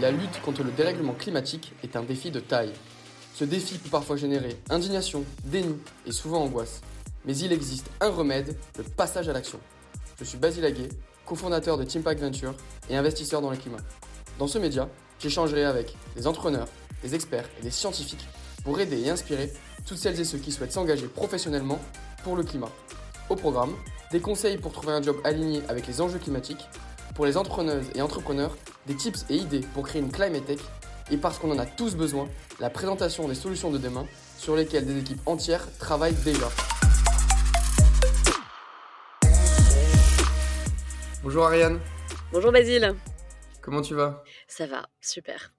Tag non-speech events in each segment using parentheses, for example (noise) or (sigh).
la lutte contre le dérèglement climatique est un défi de taille. Ce défi peut parfois générer indignation, déni et souvent angoisse. Mais il existe un remède, le passage à l'action. Je suis Basile Aguet, cofondateur de Teampact Venture et investisseur dans le climat. Dans ce média, j'échangerai avec des entrepreneurs, des experts et des scientifiques pour aider et inspirer toutes celles et ceux qui souhaitent s'engager professionnellement pour le climat. Au programme, des conseils pour trouver un job aligné avec les enjeux climatiques, pour les entrepreneuses et entrepreneurs, des tips et idées pour créer une climate tech, et parce qu'on en a tous besoin, la présentation des solutions de demain sur lesquelles des équipes entières travaillent déjà. Bonjour Ariane. Bonjour Basile. Comment tu vas? Ça va, super.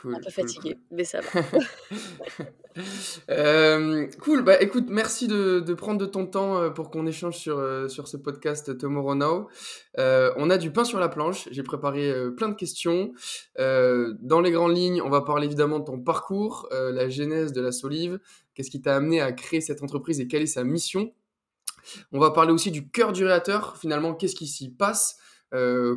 Cool. Un peu fatigué, mais ça va. (laughs) Euh, cool, bah écoute, merci de, de, prendre de ton temps euh, pour qu'on échange sur, euh, sur ce podcast Tomorrow Now. on a du pain sur la planche, j'ai préparé plein de questions. dans les grandes lignes, on va parler évidemment de ton parcours, la genèse de la Solive, qu'est-ce qui t'a amené à créer cette entreprise et quelle est sa mission. On va parler aussi du cœur du réacteur, finalement, qu'est-ce qui s'y passe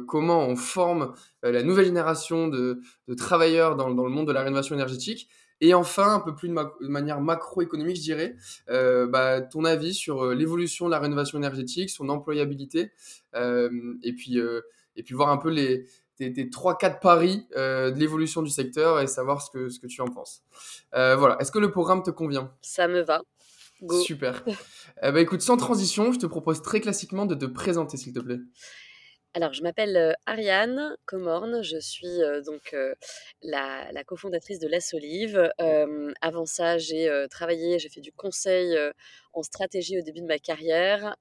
comment on forme la nouvelle génération de, de travailleurs dans, dans, le monde de la rénovation énergétique. Et enfin, un peu plus de, manière macroéconomique, je dirais, euh, bah, ton avis sur euh, l'évolution de la rénovation énergétique, son employabilité, euh, et, puis, et puis voir un peu les, tes, tes 3-4 paris de l'évolution du secteur et savoir ce que, ce que tu en penses. voilà, est-ce que le programme te convient? Ça me va. Go. Super. bah, écoute, sans transition, je te propose très classiquement de te présenter, s'il te plaît. Alors, je m'appelle Ariane Comorne, je suis donc la, la, cofondatrice de La Solive. avant ça, j'ai travaillé, j'ai fait du conseil en stratégie au début de ma carrière.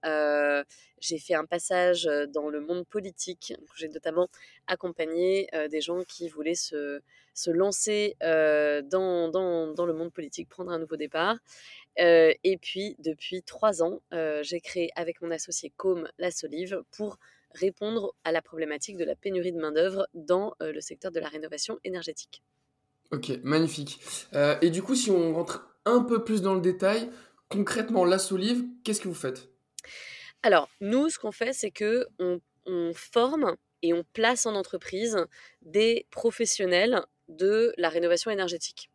j'ai fait un passage dans le monde politique. J'ai notamment accompagné des gens qui voulaient se, se lancer dans, dans, dans, le monde politique, prendre un nouveau départ. et puis, depuis trois ans, j'ai créé avec mon associé Com La Solive pour répondre à la problématique de la pénurie de main-d'œuvre dans euh, le secteur de la rénovation énergétique. Ok, magnifique. Euh, et du coup, si on rentre un peu plus dans le détail, concrètement, la Solive, qu'est-ce que vous faites? Alors, nous, ce qu'on fait, c'est que on, forme et on place en entreprise des professionnels de la rénovation énergétique.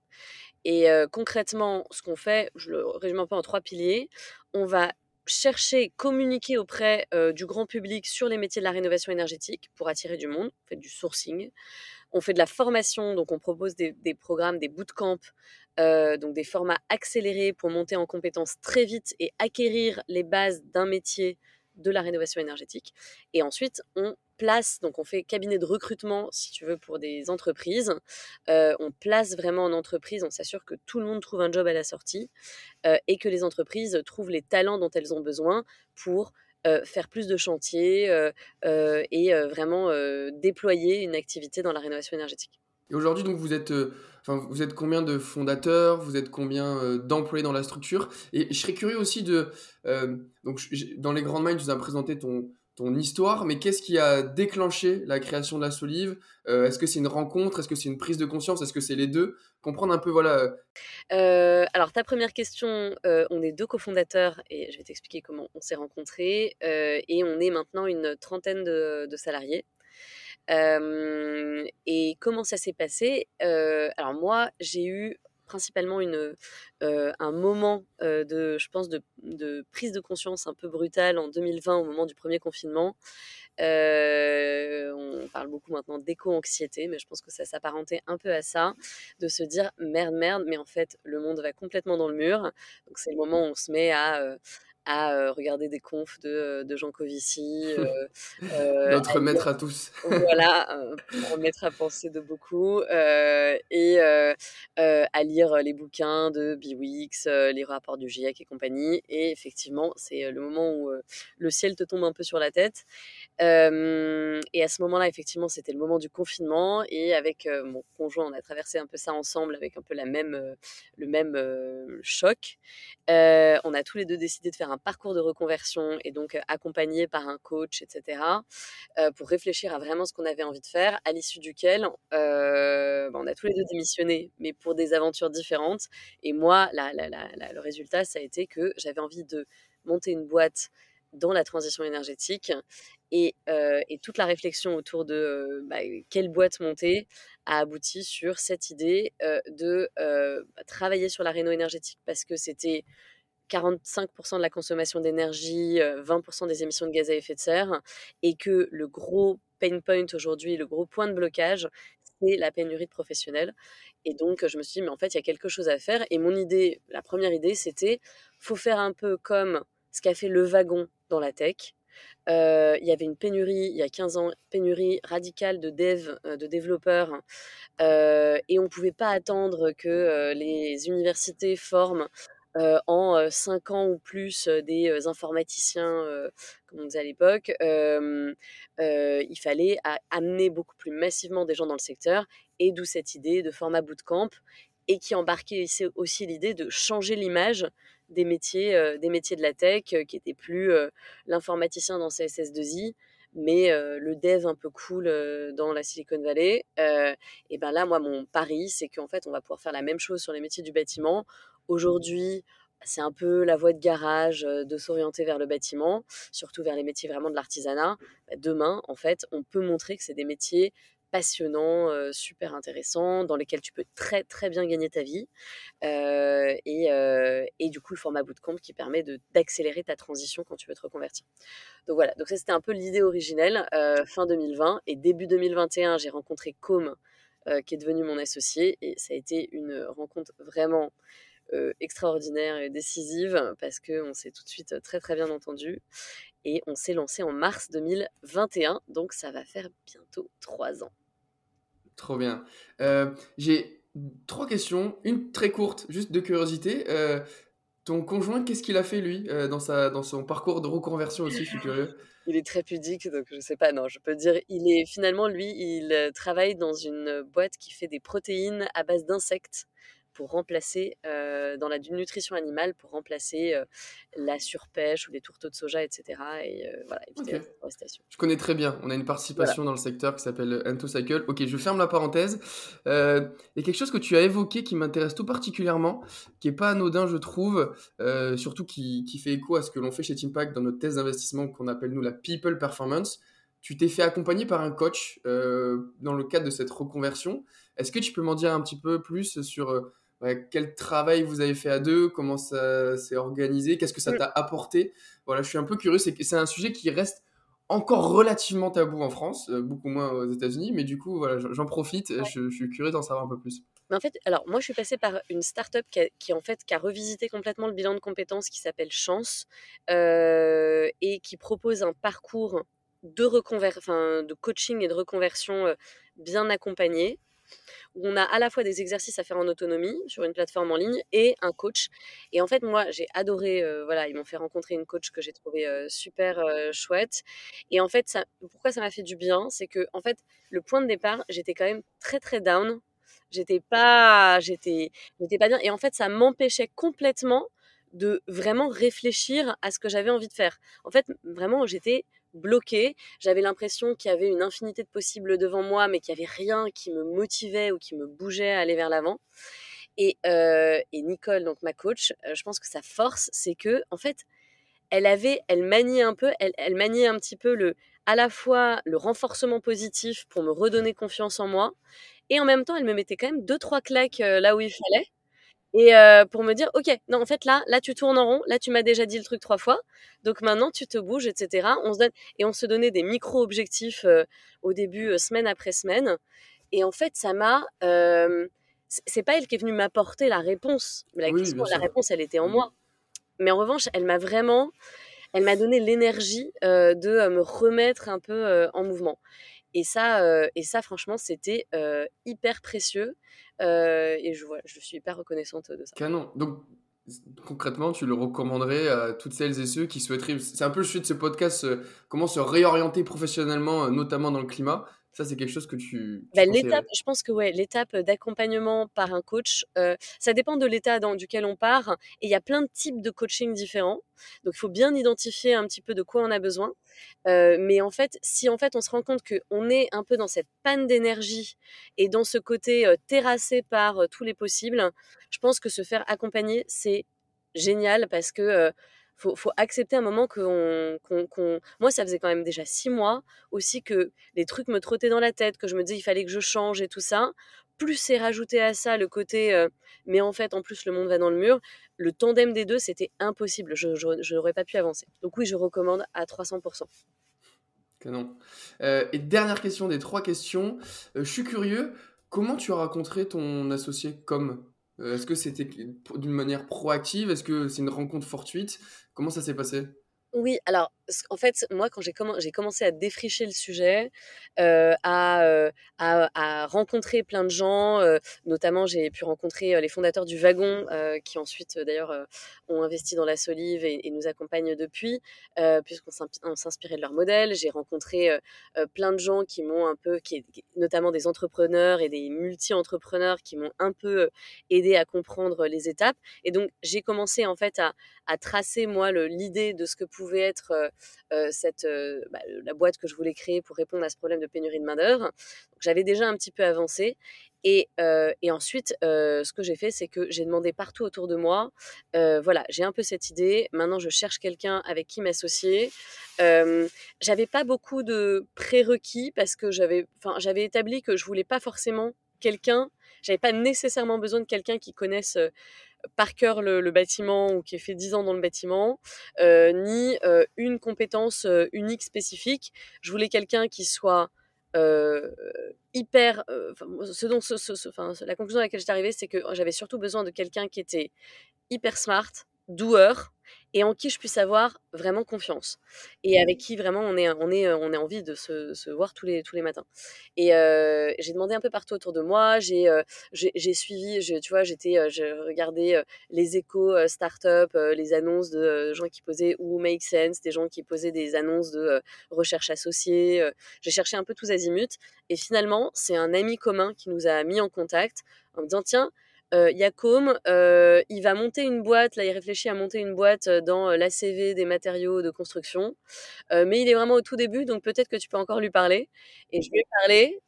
Et euh, concrètement, ce qu'on fait, je le résume un peu en trois piliers, on va chercher, communiquer auprès du grand public sur les métiers de la rénovation énergétique pour attirer du monde. On fait du sourcing. On fait de la formation, donc on propose des, programmes, des bootcamps, euh, donc des formats accélérés pour monter en compétences très vite et acquérir les bases d'un métier de la rénovation énergétique. Et ensuite, on place, donc on fait cabinet de recrutement, si tu veux, pour des entreprises. Euh, on place vraiment en entreprise, on s'assure que tout le monde trouve un job à la sortie euh, et que les entreprises trouvent les talents dont elles ont besoin pour euh, faire plus de chantiers et vraiment déployer une activité dans la rénovation énergétique. Aujourd'hui, donc, vous êtes, vous êtes combien de fondateurs? Vous êtes combien d'employés dans la structure? Et je serais curieux aussi de, donc, dans les grandes minds, tu nous as présenté ton, ton histoire, mais qu'est-ce qui a déclenché la création de la Solive? Euh, Est-ce que c'est une rencontre? Est-ce que c'est une prise de conscience? Est-ce que c'est les deux? Comprendre un peu, voilà. Euh, alors, ta première question, euh, on est deux cofondateurs et je vais t'expliquer comment on s'est rencontrés. et on est maintenant une trentaine de, de salariés. et comment ça s'est passé? Alors, moi, j'ai eu principalement une, euh, un moment euh, de, je pense, de, prise de conscience un peu brutale en 2020 au moment du premier confinement. Euh, on parle beaucoup maintenant d'éco-anxiété, mais je pense que ça s'apparentait un peu à ça, de se dire merde, merde, mais en fait, le monde va complètement dans le mur. Donc c'est le moment où on se met à à regarder des confs de, de Jean Covici. (laughs) Notre maître à tous. voilà, (laughs) un maître à penser de beaucoup. et à lire les bouquins de Biwix, les rapports du GIEC et compagnie. Et effectivement, c'est le moment où le ciel te tombe un peu sur la tête. et à ce moment-là, effectivement, c'était le moment du confinement. Et avec mon conjoint, on a traversé un peu ça ensemble avec un peu la même, le même choc. on a tous les deux décidé de faire un parcours de reconversion et donc accompagné par un coach, etc., pour réfléchir à vraiment ce qu'on avait envie de faire, à l'issue duquel bah, on a tous les deux démissionné, mais pour des aventures différentes. Et moi, le résultat, ça a été que j'avais envie de monter une boîte dans la transition énergétique. Et, et toute la réflexion autour de bah, quelle boîte monter a abouti sur cette idée de bah, travailler sur la réno énergétique parce que c'était 45% de la consommation d'énergie, 20% des émissions de gaz à effet de serre, et que le gros pain point aujourd'hui, le gros point de blocage, c'est la pénurie de professionnels. Et donc, je me suis dit, mais en fait, il y a quelque chose à faire. Et mon idée, la première idée, c'était, faut faire un peu comme ce qu'a fait le wagon dans la tech. il y avait une pénurie, il y a 15 ans, pénurie radicale de dev, de développeurs, et on ne pouvait pas attendre que les universités forment en 5 ans ou plus des informaticiens, comme on disait à l'époque. il fallait amener beaucoup plus massivement des gens dans le secteur, et d'où cette idée de format bootcamp, et qui embarquait aussi l'idée de changer l'image des métiers, des métiers de la tech, qui n'étaient plus l'informaticien dans CSS2I, mais le dev un peu cool dans la Silicon Valley. et ben là, moi, mon pari, c'est qu'en fait, on va pouvoir faire la même chose sur les métiers du bâtiment Aujourd'hui, c'est un peu la voie de garage de s'orienter vers le bâtiment, surtout vers les métiers vraiment de l'artisanat. Bah, demain, en fait, on peut montrer que c'est des métiers passionnants, super intéressants, dans lesquels tu peux très très bien gagner ta vie. et, du coup, le format bootcamp qui permet d'accélérer ta transition quand tu veux te reconvertir. Donc voilà, donc ça c'était un peu l'idée originelle, fin 2020. Et début 2021, j'ai rencontré Com, qui est devenu mon associé. Et ça a été une rencontre vraiment extraordinaire et décisive parce qu'on s'est tout de suite très très bien entendu et on s'est lancé en mars 2021 donc ça va faire bientôt trois ans. Trop bien. Euh, j'ai trois questions, une très courte, juste de curiosité. Euh, ton conjoint, qu'est-ce qu'il a fait lui dans, sa, dans son parcours de reconversion aussi Je suis curieux. il est très pudique, donc je sais pas, non, je peux dire, il est finalement, lui, il travaille dans une boîte qui fait des protéines à base d'insectes pour remplacer, dans la nutrition animale, pour remplacer la surpêche ou les tourteaux de soja, etc. Et voilà, éviter Je connais très bien. On a une participation dans le secteur qui s'appelle Entocycle. Ok, je ferme la parenthèse. Il y a quelque chose que tu as évoqué qui m'intéresse tout particulièrement, qui est pas anodin, je trouve, surtout qui, qui, fait écho à ce que l'on fait chez Teampact dans notre thèse d'investissement qu'on appelle nous la People Performance. Tu t'es fait accompagner par un coach dans le cadre de cette reconversion. Est-ce que tu peux m'en dire un petit peu plus sur quel travail vous avez fait à deux, comment ça s'est organisé, qu'est-ce que ça t'a apporté? Voilà, je suis un peu curieux, c'est un sujet qui reste encore relativement tabou en France, euh, beaucoup moins aux États-Unis, mais du coup, voilà, j'en profite, je, suis curieux d'en savoir un peu plus. Mais en fait, alors moi, je suis passée par une start-up qui, qui en fait, qui a revisité complètement le bilan de compétences qui s'appelle Chance euh, et qui propose un parcours de, reconver de coaching et de reconversion euh, bien accompagné où on a à la fois des exercices à faire en autonomie sur une plateforme en ligne et un coach. Et en fait, moi, j'ai adoré, euh, voilà, ils m'ont fait rencontrer une coach que j'ai trouvée euh, super euh, chouette. Et en fait, ça, pourquoi ça m'a fait du bien, c'est que, en fait, le point de départ, j'étais quand même très, très down. J'étais pas, j'étais, j'étais pas bien. Et en fait, ça m'empêchait complètement de vraiment réfléchir à ce que j'avais envie de faire. En fait, vraiment, j'étais bloqué. J'avais l'impression qu'il y avait une infinité de possibles devant moi, mais qu'il n'y avait rien qui me motivait ou qui me bougeait à aller vers l'avant. Et, euh, Nicole, donc ma coach, euh, je pense que sa force, c'est que, en fait, elle avait, elle maniait un peu, elle, elle maniait un petit peu le, à la fois le renforcement positif pour me redonner confiance en moi, et en même temps, elle me mettait quand même deux trois claques euh, là où il fallait et euh, pour me dire, ok, non, en fait là, là tu tournes en rond, là tu m'as déjà dit le truc trois fois, donc maintenant tu te bouges, etc. On se donne et on se donnait des micro objectifs euh, au début, euh, semaine après semaine. Et en fait, ça m'a, c'est pas elle qui est venue m'apporter la réponse, la, la réponse, elle était en mmh. moi. Mais en revanche, elle m'a vraiment, elle m'a donné l'énergie de me remettre un peu en mouvement. Et ça, et ça franchement, c'était hyper précieux. Et je, je suis hyper reconnaissante de ça. Canon. Donc, concrètement, tu le recommanderais à toutes celles et ceux qui souhaiteraient. C'est un peu le sujet de ce podcast, comment se réorienter professionnellement, notamment dans le climat. Ça, c'est quelque chose que tu. Bah, l'étape, je pense que ouais, l'étape d'accompagnement par un coach, euh, ça dépend de l'état dans duquel on part. Et il y a plein de types de coaching différents. Donc, il faut bien identifier un petit peu de quoi on a besoin. Euh, mais en fait, si en fait on se rend compte qu'on est un peu dans cette panne d'énergie et dans ce côté euh, terrassé par tous les possibles, je pense que se faire accompagner, c'est génial parce que faut, faut accepter un moment qu'on, Moi, ça faisait quand même déjà six mois aussi que les trucs me trottaient dans la tête, que je me disais il fallait que je change et tout ça. Plus c'est rajouté à ça le côté, mais en fait, en plus, le monde va dans le mur. Le tandem des deux, c'était impossible. Je n'aurais pas pu avancer. Donc oui, je recommande à 300%. Canon. et dernière question des trois questions. je suis curieux, comment tu as rencontré ton associé comme Est-ce que c'était d'une manière proactive? Est-ce que c'est une rencontre fortuite? Comment ça s'est passé? Oui, alors en fait, moi, quand j'ai commencé à défricher le sujet, à, rencontrer plein de gens, notamment j'ai pu rencontrer les fondateurs du Wagon, qui ensuite d'ailleurs ont investi dans la Solive et, nous accompagnent depuis, puisqu'on s'inspirait de leur modèle. J'ai rencontré plein de gens qui m'ont un peu, notamment des entrepreneurs et des multi-entrepreneurs qui m'ont un peu aidé à comprendre les étapes. Et donc j'ai commencé en fait à tracer moi l'idée de ce que pouvait être cette, bah, la boîte que je voulais créer pour répondre à ce problème de pénurie de main-d'œuvre. J'avais déjà un petit peu avancé. Et, et ensuite, ce que j'ai fait, c'est que j'ai demandé partout autour de moi, voilà, j'ai un peu cette idée, maintenant je cherche quelqu'un avec qui m'associer. j'avais pas beaucoup de prérequis parce que j'avais, j'avais établi que je voulais pas forcément quelqu'un, j'avais pas nécessairement besoin de quelqu'un qui connaisse par cœur le, bâtiment ou qui ait fait 10 ans dans le bâtiment, euh, ni euh, une compétence euh, unique spécifique. Je voulais quelqu'un qui soit hyper. ce dont, la conclusion à laquelle j'étais arrivée, c'est que j'avais surtout besoin de quelqu'un qui était hyper smart, doueur, et en qui je puisse avoir vraiment confiance et avec qui vraiment on est on est on est envie de se, se voir tous les tous les matins. Et j'ai demandé un peu partout autour de moi j'ai j'ai suivi je, tu vois j'étais j'ai regardé les échos start-up les annonces de gens qui posaient ou make sense des gens qui posaient des annonces de recherche associée j'ai cherché un peu tous azimuts et finalement c'est un ami commun qui nous a mis en contact en me disant tiens euh, Yacom, euh, il va monter une boîte, là il réfléchit à monter une boîte euh, dans l'ACV des matériaux de construction, mais il est vraiment au tout début, donc peut-être que tu peux encore lui parler. Et je lui ai parlé,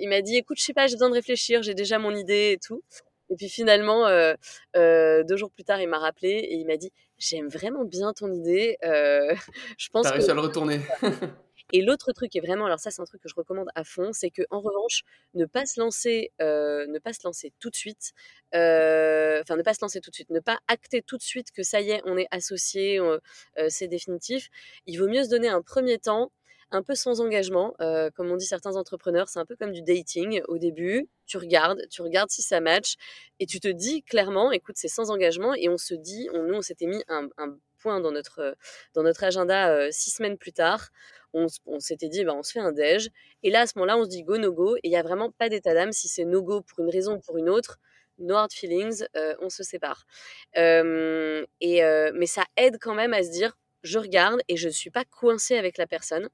il m'a dit, écoute, je sais pas, j'ai besoin de réfléchir, j'ai déjà mon idée et tout. Et puis finalement, deux jours plus tard, il m'a rappelé et il m'a dit, j'aime vraiment bien ton idée. (laughs) je pense T'as réussi à le retourner. (laughs) Et l'autre truc est vraiment, alors ça c'est un truc que je recommande à fond, c'est que en revanche, ne pas se lancer, euh, ne pas se lancer tout de suite, euh, enfin ne pas se lancer tout de suite, ne pas acter tout de suite que ça y est, on est associé, euh, c'est définitif. Il vaut mieux se donner un premier temps un peu sans engagement, comme on dit certains entrepreneurs, c'est un peu comme du dating au début. Tu regardes, tu regardes si ça match, et tu te dis clairement, écoute, c'est sans engagement, et on se dit, nous, on s'était mis un, point dans notre, dans notre agenda six semaines plus tard on, s'était dit, bah, on se fait un déj. Et là, à ce moment-là, on se dit go, no go. Et il n'y a vraiment pas d'état d'âme si c'est no go pour une raison ou pour une autre. No hard feelings, euh, on se sépare. et, mais ça aide quand même à se dire, je regarde et je ne suis pas coincée avec la personne.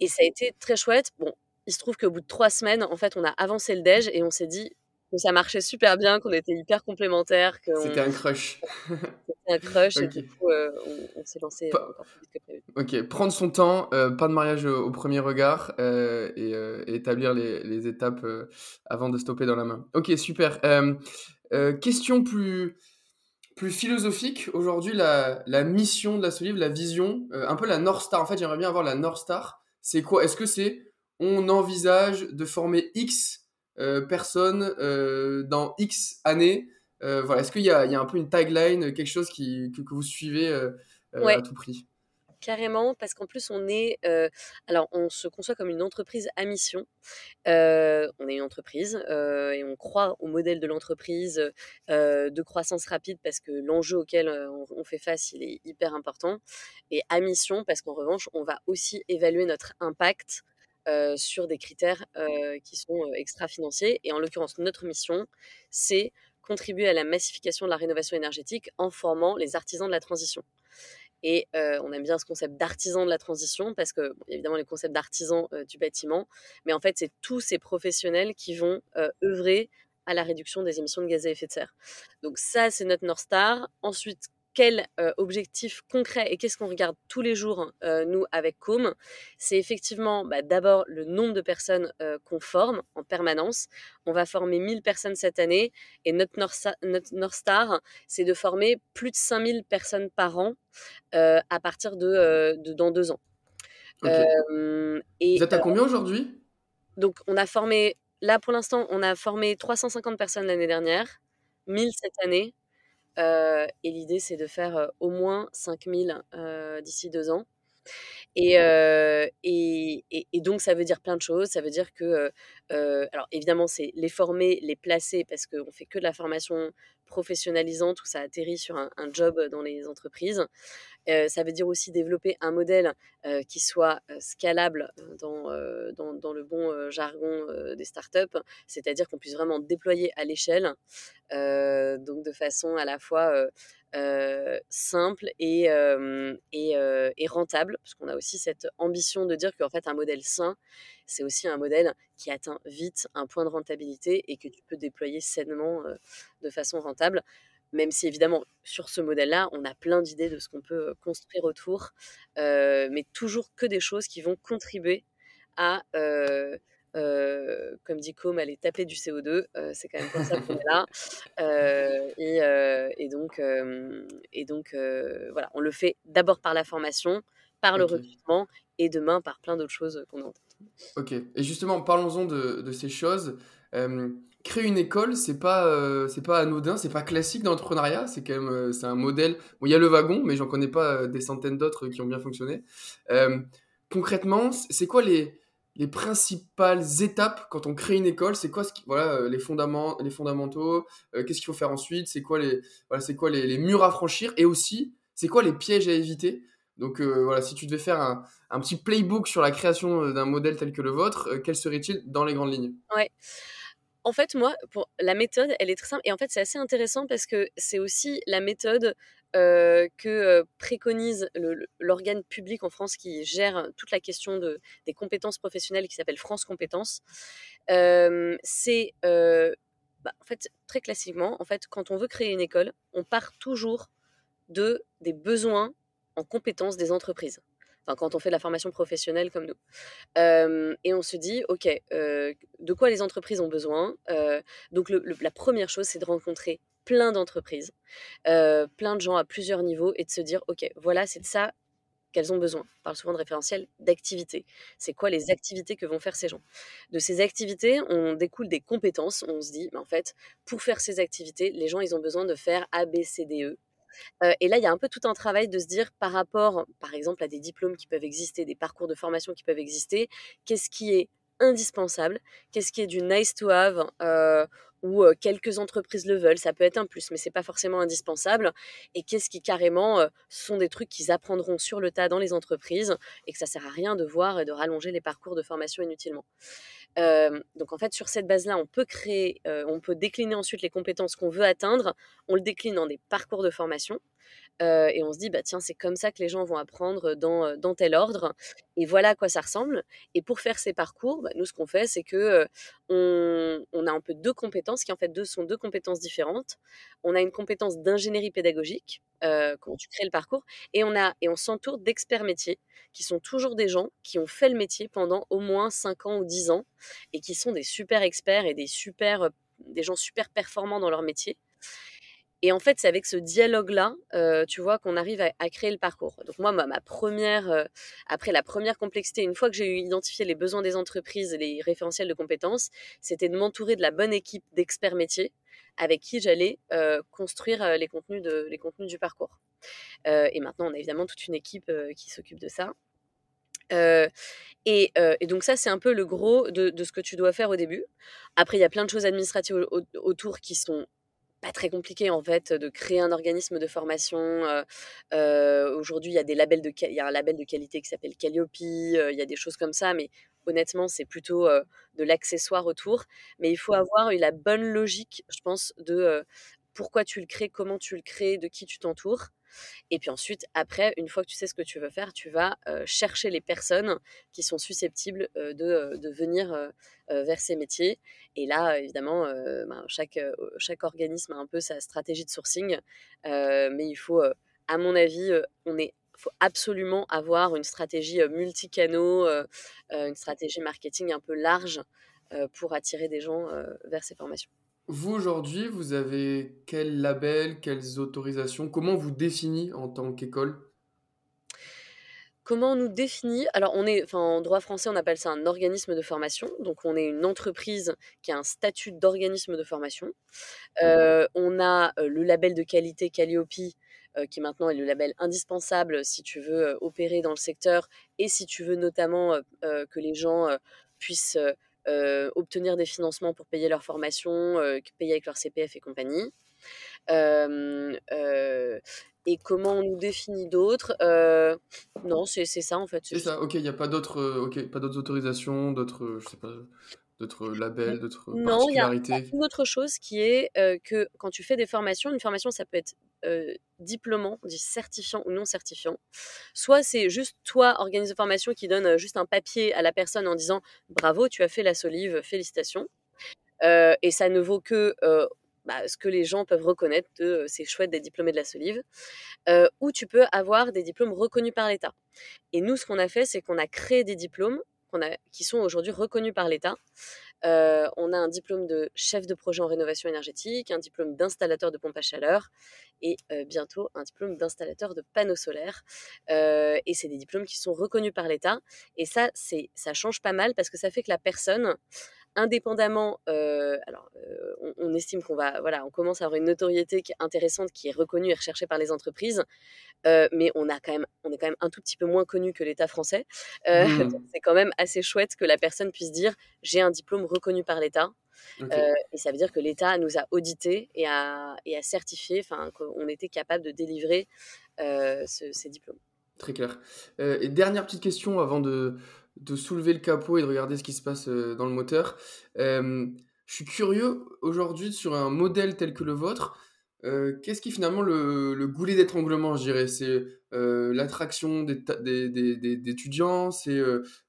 Et ça a été très chouette. Bon, il se trouve qu'au bout de trois semaines, en fait, on a avancé le déj et on s'est dit que ça marchait super bien, qu'on était hyper complémentaires. C'était un crush. (laughs) un crush et du coup, euh, on, s'est lancé encore plus vite que prévu. Ok, prendre son temps, euh, pas de mariage au, premier regard euh, et, établir les, les étapes avant de stopper dans la main. Ok, super. question plus, plus philosophique. Aujourd'hui, la, la, mission de la Solive, la vision, un peu la North Star. En fait, j'aimerais bien avoir la North Star. C'est quoi? Est-ce que c'est on envisage de former X personnes dans X années euh, voilà, est-ce qu'il y, a un peu une tagline, quelque chose qui, que, vous suivez euh, euh, à tout prix? Carrément, parce qu'en plus, on est. alors, on se conçoit comme une entreprise à mission. on est une entreprise et on croit au modèle de l'entreprise de croissance rapide parce que l'enjeu auquel on, fait face, il est hyper important. Et à mission, parce qu'en revanche, on va aussi évaluer notre impact sur des critères qui sont extra-financiers. Et en l'occurrence, notre mission, c'est contribuer à la massification de la rénovation énergétique en formant les artisans de la transition. Et euh, on aime bien ce concept d'artisan de la transition parce que, évidemment, les concepts d'artisan euh, du bâtiment, mais en fait, c'est tous ces professionnels qui vont euh, œuvrer à la réduction des émissions de gaz à effet de serre. Donc ça, c'est notre North Star. Ensuite, quel objectif concret et qu'est-ce qu'on regarde tous les jours, nous, avec Com, c'est effectivement bah, d'abord le nombre de personnes qu'on forme en permanence. On va former 1000 personnes cette année et notre North, Star, c'est de former plus de 5000 personnes par an à partir de, dans deux ans. et, Vous êtes à combien aujourd'hui? Donc, on a formé, là pour l'instant, on a formé 350 personnes l'année dernière, 1000 cette année et l'idée, c'est de faire au moins 5000 d'ici deux ans. Et, donc, ça veut dire plein de choses. Ça veut dire que, alors évidemment, c'est les former, les placer, parce qu'on fait que de la formation professionnalisante où ça atterrit sur un, job dans les entreprises. Ça veut dire aussi développer un modèle qui soit scalable dans, le bon jargon des startups, c'est-à-dire qu'on puisse vraiment déployer à l'échelle, donc de façon à la fois simple et, et, rentable, parce qu'on a aussi cette ambition de dire qu'en fait un modèle sain, c'est aussi un modèle qui atteint vite un point de rentabilité et que tu peux déployer sainement de façon rentable. Même si évidemment sur ce modèle-là, on a plein d'idées de ce qu'on peut construire autour, mais toujours que des choses qui vont contribuer à euh, comme dit Com, aller taper du CO2. Euh, c'est quand même pour ça qu'on est là. (laughs) Euh, et, donc, et donc voilà, on le fait d'abord par la formation, par le recrutement et demain par plein d'autres choses qu'on entend. Ok. Et justement, parlons-en de, ces choses. créer une école, c'est pas c'est pas anodin, c'est pas classique dans l'entrepreneuriat. C'est quand même c'est un modèle. Bon, il y a le wagon, mais j'en connais pas des centaines d'autres qui ont bien fonctionné. concrètement, c'est quoi les les principales étapes quand on crée une école? C'est quoi ce voilà, euh, les, fondaments, les fondamentaux euh, Qu'est-ce qu'il faut faire ensuite? C'est quoi, les, voilà, c'est quoi les, murs à franchir? Et aussi, c'est quoi les pièges à éviter? Donc euh, voilà, si tu devais faire un, petit playbook sur la création d'un modèle tel que le vôtre, quel serait-il dans les grandes lignes? Ouais. En fait, moi, pour la méthode, elle est très simple. Et en fait, c'est assez intéressant parce que c'est aussi la méthode que préconise l'organe public en France qui gère toute la question de, des compétences professionnelles qui s'appelle France Compétences. c'est bah, en fait très classiquement, en fait, quand on veut créer une école, on part toujours de des besoins en compétences des entreprises. Quand on fait de la formation professionnelle comme nous. et on se dit, OK, de quoi les entreprises ont besoin Donc, la première chose, c'est de rencontrer plein d'entreprises, euh, plein de gens à plusieurs niveaux et de se dire, OK, voilà, c'est de ça qu'elles ont besoin. On parle souvent de référentiel d'activité. C'est quoi les activités que vont faire ces gens? De ces activités, on découle des compétences. On se dit, mais en fait, pour faire ces activités, les gens, ils ont besoin de faire A, B, C, D, E. Et là, il y a un peu tout un travail de se dire par rapport, par exemple, à des diplômes qui peuvent exister, des parcours de formation qui peuvent exister, qu'est-ce qui est indispensable, qu'est-ce qui est du nice to have euh, ou quelques entreprises le veulent, ça peut être un plus, mais c'est pas forcément indispensable. Et qu'est-ce qui carrément sont des trucs qu'ils apprendront sur le tas dans les entreprises et que ça sert à rien de voir et de rallonger les parcours de formation inutilement. Donc en fait, sur cette base-là, on peut créer, on peut décliner ensuite les compétences qu'on veut atteindre. On le décline en des parcours de formation. Et on se dit, bah, tiens, c'est comme ça que les gens vont apprendre dans, dans tel ordre. Et voilà à quoi ça ressemble. Et pour faire ces parcours, bah, nous, ce qu'on fait, c'est que on, on, a un peu deux compétences qui, en fait, deux, sont deux compétences différentes. On a une compétence d'ingénierie pédagogique, quand tu crées le parcours, et on, a, et on s'entoure d'experts métiers, qui sont toujours des gens qui ont fait le métier pendant au moins 5 ans ou 10 ans, et qui sont des super experts et des, super, des gens super performants dans leur métier. Et en fait, c'est avec ce dialogue-là, euh, tu vois, qu'on arrive à, créer le parcours. Donc moi, ma, première, euh, après la première complexité, une fois que j'ai eu identifié les besoins des entreprises et les référentiels de compétences, c'était de m'entourer de la bonne équipe d'experts métiers avec qui j'allais euh, construire les contenus, de, les contenus du parcours. et maintenant, on a évidemment toute une équipe qui s'occupe de ça. Et, donc ça, c'est un peu le gros de, ce que tu dois faire au début. Après, il y a plein de choses administratives autour qui sont pas très compliqué en fait de créer un organisme de formation. Aujourd'hui, il y a des labels de un label de qualité qui s'appelle Calliope. il y a des choses comme ça, mais honnêtement, c'est plutôt de l'accessoire autour. Mais il faut avoir la bonne logique, je pense, de pourquoi tu le crées, comment tu le crées, de qui tu t'entoures. Et puis ensuite, après, une fois que tu sais ce que tu veux faire, tu vas chercher les personnes qui sont susceptibles de, venir vers ces métiers. Et là, évidemment, ben, chaque, chaque organisme a un peu sa stratégie de sourcing, mais il faut, à mon avis, on est faut absolument avoir une stratégie multicanaux, une stratégie marketing un peu large pour attirer des gens vers ces formations. Vous, aujourd'hui, vous avez quel label, quelles autorisations? Comment on vous définit en tant qu'école? Comment on nous définit? Alors, on est, enfin, en droit français, on appelle ça un organisme de formation. Donc, on est une entreprise qui a un statut d'organisme de formation. on a le label de qualité Calliope, euh, qui maintenant est le label indispensable si tu veux euh, opérer dans le secteur et si tu veux notamment euh, que les gens puissent obtenir des financements pour payer leur formation, payer avec leur CPF et compagnie. et comment on nous définit d'autres Non, c'est ça en fait. C'est ça, ok, il n'y a pas d'autres pas d'autres autorisations, d'autres, je sais pas, d'autres labels, d'autres particularités Non, il y a une autre chose qui est que quand tu fais des formations, une formation, ça peut être euh, diplômant, on dit certifiant ou non certifiant. Soit c'est juste toi, organisme de formation, qui donne juste un papier à la personne en disant bravo, tu as fait la solive, félicitations. Euh, et ça ne vaut que euh, bah, ce que les gens peuvent reconnaître de c'est chouette d'être diplômé de la solive. ou tu peux avoir des diplômes reconnus par l'État. Et nous, ce qu'on a fait, c'est qu'on a créé des diplômes qui sont aujourd'hui reconnus par l'État. Euh, on a un diplôme de chef de projet en rénovation énergétique, un diplôme d'installateur de pompe à chaleur et euh, bientôt un diplôme d'installateur de panneaux solaires. Euh, et c'est des diplômes qui sont reconnus par l'État. Et ça, c'est, ça change pas mal parce que ça fait que la personne, indépendamment, alors on, estime qu'on va, voilà, on commence à avoir une notoriété qui est intéressante, qui est reconnue et recherchée par les entreprises, mais on a quand même, on est quand même un tout petit peu moins connu que l'État français. (laughs) Mmh. c'est quand même assez chouette que la personne puisse dire j'ai un diplôme reconnu par l'État. et ça veut dire que l'État nous a audité et a, et a certifié, enfin qu'on était capable de délivrer ces diplômes. Très clair. et dernière petite question avant de, de soulever le capot et de regarder ce qui se passe euh, dans le moteur. Euh, je suis curieux aujourd'hui sur un modèle tel que le vôtre. Euh, qu'est-ce qui finalement le, le goulet d'étranglement, je dirais? C'est l'attraction d'étudiants, c'est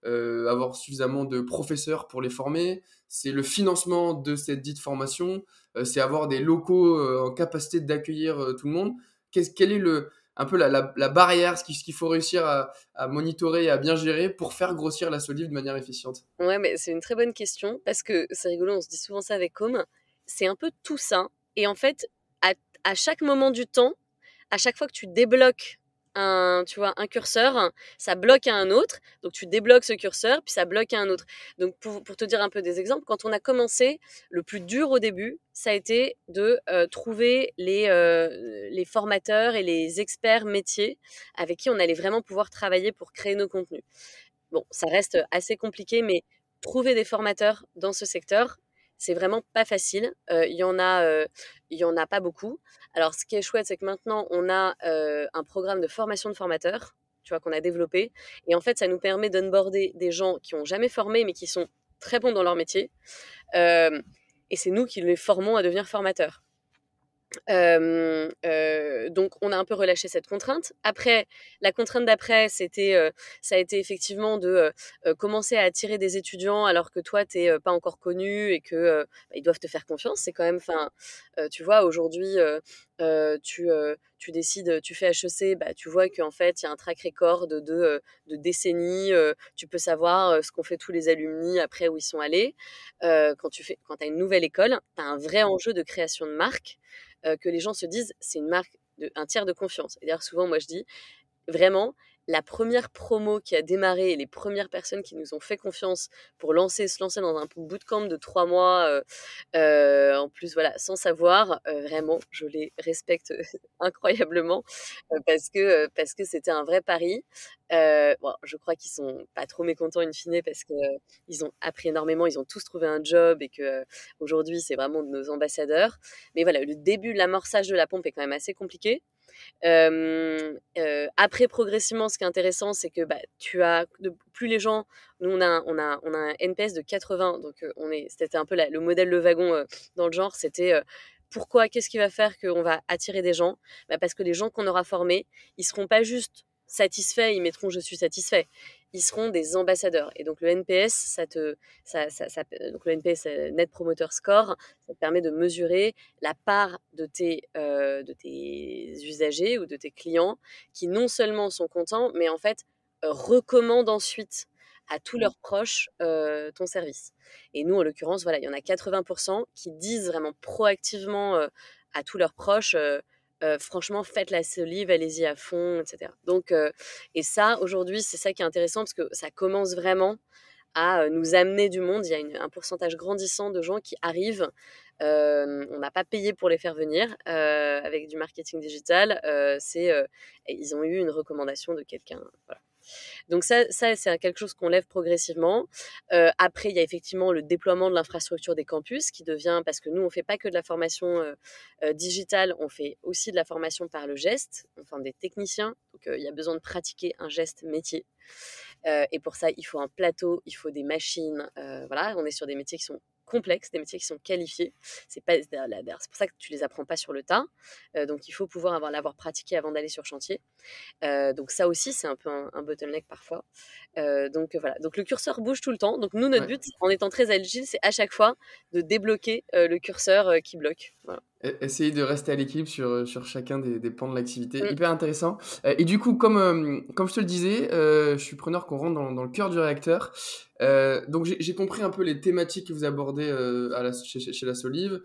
avoir suffisamment de professeurs pour les former, c'est le financement de cette dite formation, c'est avoir des locaux en capacité d'accueillir tout le monde. quel est le, un peu la, la, barrière, ce qu'il faut réussir à, à, monitorer et à bien gérer pour faire grossir la solive de manière efficiente Ouais, mais c'est une très bonne question parce que c'est rigolo, on se dit souvent ça avec Com. C'est un peu tout ça. Et en fait, à, à chaque moment du temps, à chaque fois que tu débloques un, tu vois, un curseur, ça bloque à un autre. Donc tu débloques ce curseur, puis ça bloque à un autre. Donc pour, pour te dire un peu des exemples, quand on a commencé, le plus dur au début, ça a été de euh, trouver les, euh, les formateurs et les experts métiers avec qui on allait vraiment pouvoir travailler pour créer nos contenus. Bon, ça reste assez compliqué, mais trouver des formateurs dans ce secteur, c'est vraiment pas facile. Euh, il y en a, il y en a pas beaucoup. Alors, ce qui est chouette, c'est que maintenant, on a un programme de formation de formateurs, tu vois, qu'on a développé. Et en fait, ça nous permet d'onboarder des gens qui ont jamais formé, mais qui sont très bons dans leur métier. et c'est nous qui les formons à devenir formateurs donc on a un peu relâché cette contrainte. Après, la contrainte d'après, c'était, ça a été effectivement de commencer à attirer des étudiants alors que toi t'es pas encore connu et que bah, ils doivent te faire confiance. C'est quand même, enfin, tu vois, aujourd'hui, tu tu décides, tu fais HEC, bah, tu vois qu'en fait, il y a un track record de, de, décennies, tu peux savoir ce qu'ont fait tous les alumni après où ils sont allés. quand tu fais, quand as une nouvelle école, tu as un vrai enjeu de création de marque. Euh, que les gens se disent c'est une marque, de, un tiers de confiance. Et d'ailleurs, souvent, moi, je dis vraiment, la première promo qui a démarré et les premières personnes qui nous ont fait confiance pour lancer, se lancer dans un bootcamp de trois mois, euh, euh, en plus, voilà, sans savoir, vraiment, je les respecte (laughs) incroyablement parce que parce que c'était un vrai pari. bon, je crois qu'ils sont pas trop mécontents in fine parce que ils ont appris énormément, ils ont tous trouvé un job et que aujourd'hui c'est vraiment de nos ambassadeurs. Mais voilà, le début, l'amorçage de la pompe est quand même assez compliqué après, progressivement, ce qui est intéressant, c'est que bah, tu as de, plus les gens. Nous, on a, on a, on a un NPS de 80, donc on est, c'était un peu le modèle le wagon dans le genre. C'était pourquoi Qu'est-ce qui va faire qu'on va attirer des gens? Bah, Parce que les gens qu'on aura formés, ils seront pas juste satisfaits, ils mettront je suis satisfait. Ils seront des ambassadeurs. Et donc le NPS, ça te, ça, ça, donc le NPS Net Promoter Score, ça te permet de mesurer la part de tes, euh, de tes usagers ou de tes clients qui non seulement sont contents, mais en fait recommandent ensuite à tous leurs proches euh, ton service. Et nous, en l'occurrence, voilà, il y en a 80% qui disent vraiment proactivement euh, à tous leurs proches, euh, franchement, faites la solive, allez-y à fond, etc. Donc, et ça, aujourd'hui, c'est ça qui est intéressant parce que ça commence vraiment à nous amener du monde. Il y a un pourcentage grandissant de gens qui arrivent. on n'a pas payé pour les faire venir avec du marketing digital. c'est, ils ont eu une recommandation de quelqu'un. Voilà. Donc ça, ça c'est quelque chose qu'on lève progressivement. Euh, après, il y a effectivement le déploiement de l'infrastructure des campus qui devient, parce que nous, on fait pas que de la formation euh, euh, digitale, on fait aussi de la formation par le geste, forme des techniciens, donc il y a besoin de pratiquer un geste métier. et pour ça, il faut un plateau, il faut des machines. voilà, on est sur des métiers qui sont complexes, des métiers qui sont qualifiés. C'est pas, c'est pour ça que tu les apprends pas sur le tas. Euh, donc il faut pouvoir avoir l'avoir pratiqué avant d'aller sur chantier. Euh, donc ça aussi c'est un peu un, bottleneck parfois. Euh, donc voilà. Donc le curseur bouge tout le temps. Donc nous notre but en étant très agile, c'est à chaque fois de débloquer le curseur qui bloque. Voilà. E-, essayer de rester à l'équilibre sur, euh, sur chacun des, des pans de l'activité. Mm. Hyper intéressant. Euh, et du coup, comme, euh, comme je te le disais, je suis preneur qu'on rentre dans, dans, le cœur du réacteur. donc j'ai compris un peu les thématiques que vous abordez à la, chez, chez, la Solive,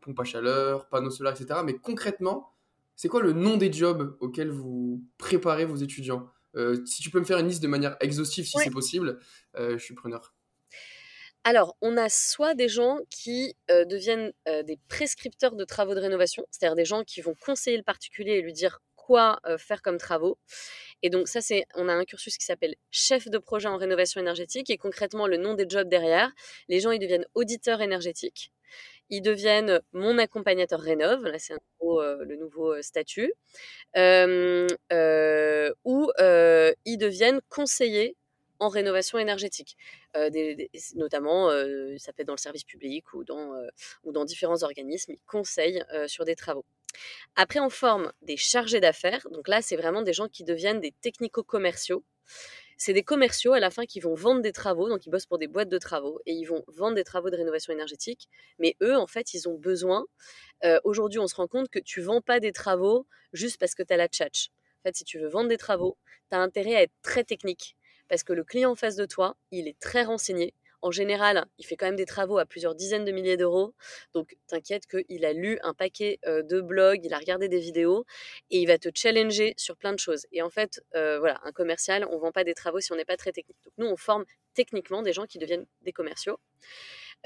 pompe à chaleur, panneaux solaires, etc. Mais concrètement, c'est quoi le nom des jobs auxquels vous préparez vos étudiants? Si tu peux me faire une liste de manière exhaustive, si c'est possible, je suis preneur. Alors, on a soit des gens qui euh, deviennent euh, des prescripteurs de travaux de rénovation, c'est-à-dire des gens qui vont conseiller le particulier et lui dire quoi euh, faire comme travaux. Et donc ça, c'est, on a un cursus qui s'appelle chef de projet en rénovation énergétique et concrètement le nom des jobs derrière. Les gens, ils deviennent auditeurs énergétiques. Ils deviennent mon accompagnateur rénov, là c'est le nouveau statut, ou ils deviennent conseillers en rénovation énergétique, euh, notamment ça peut être dans le service public ou dans, dans différents organismes, ils conseillent sur des travaux. Après, on forme des chargés d'affaires, donc là c'est vraiment des gens qui deviennent des technico-commerciaux. C'est des commerciaux à la fin qui vont vendre des travaux, donc ils bossent pour des boîtes de travaux et ils vont vendre des travaux de rénovation énergétique. Mais eux, en fait, ils ont besoin. Aujourd'hui, on se rend compte que tu vends pas des travaux juste parce que tu as la tchatch. En fait, si tu veux vendre des travaux, tu as intérêt à être très technique parce que le client en face de toi, il est très renseigné. En général, il fait quand même des travaux à plusieurs dizaines de milliers d'euros. Donc, t'inquiète qu'il a lu un paquet euh, de blogs, il a regardé des vidéos et il va te challenger sur plein de choses. Et en fait, euh, voilà, un commercial, on ne vend pas des travaux si on n'est pas très technique. Donc, nous, on forme techniquement des gens qui deviennent des commerciaux.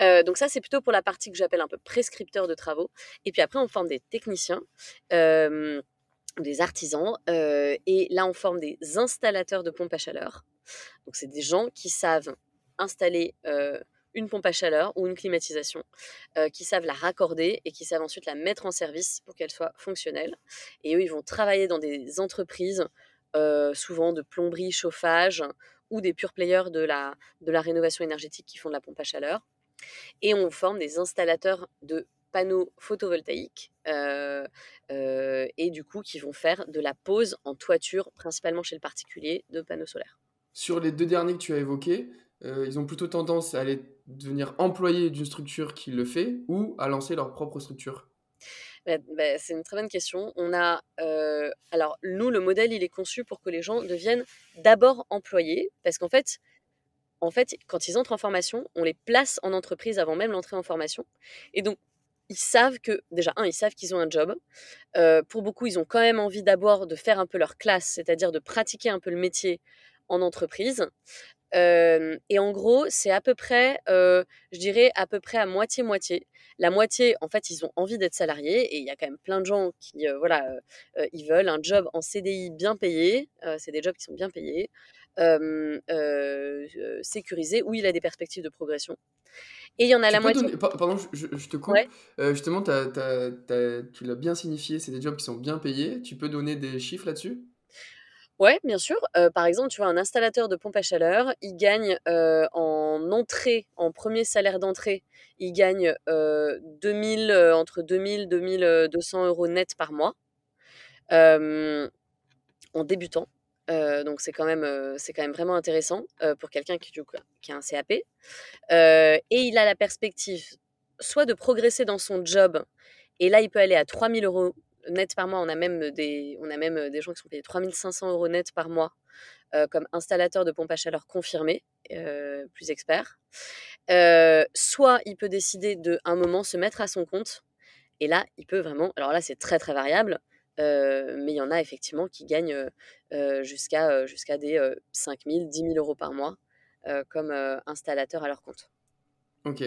Euh, donc ça, c'est plutôt pour la partie que j'appelle un peu prescripteur de travaux. Et puis après, on forme des techniciens des artisans. et là, on forme des installateurs de pompes à chaleur. Donc, c'est des gens qui savent installer une pompe à chaleur ou une climatisation, qui savent la raccorder et qui savent ensuite la mettre en service pour qu'elle soit fonctionnelle. Et eux, ils vont travailler dans des entreprises, souvent de plomberie, chauffage ou des pure players de la, de la rénovation énergétique qui font de la pompe à chaleur. Et on forme des installateurs de panneaux photovoltaïques et du coup qui vont faire de la pose en toiture, principalement chez le particulier, de panneaux solaires. Sur les deux derniers que tu as évoqués, euh, ils ont plutôt tendance à aller devenir employés d'une structure qui le fait ou à lancer leur propre structure bah, bah, C'est une très bonne question. On a, euh, alors nous, le modèle, il est conçu pour que les gens deviennent d'abord employés, parce qu'en fait, en fait, quand ils entrent en formation, on les place en entreprise avant même l'entrée en formation. Et donc, ils savent que, déjà, un, ils savent qu'ils ont un job. Euh, pour beaucoup, ils ont quand même envie d'abord de faire un peu leur classe, c'est-à-dire de pratiquer un peu le métier en entreprise. et en gros, c'est à peu près, je dirais à peu près à moitié-moitié. La moitié, en fait, ils ont envie d'être salariés et il y a quand même plein de gens qui, voilà, ils veulent un job en CDI bien payé. c'est des jobs qui sont bien payés, sécurisés, où il a des perspectives de progression. Et il y en a la moitié. Pardon, je, te coupe. justement, tu l'as bien signifié, c'est des jobs qui sont bien payés. Tu peux donner des chiffres là-dessus? Ouais, bien sûr. par exemple, tu vois, un installateur de pompe à chaleur, il gagne en en entrée, en premier salaire d'entrée, il gagne 2000, entre 2000 et 2200 euros net par mois en débutant. donc c'est quand même quand même vraiment intéressant pour quelqu'un qui, qui, a un CAP et il a la perspective soit de progresser dans son job et là il peut aller à 3000 euros net par mois on a même des on a même des gens qui sont payés 3500 euros net par mois comme installateur de pompe à chaleur confirmé plus expert soit il peut décider de un moment se mettre à son compte et là il peut vraiment alors là c'est très très variable mais il y en a effectivement qui gagnent jusqu'à jusqu'à des 5 000, 10 000 euros par mois comme installateur à leur compte. Ok,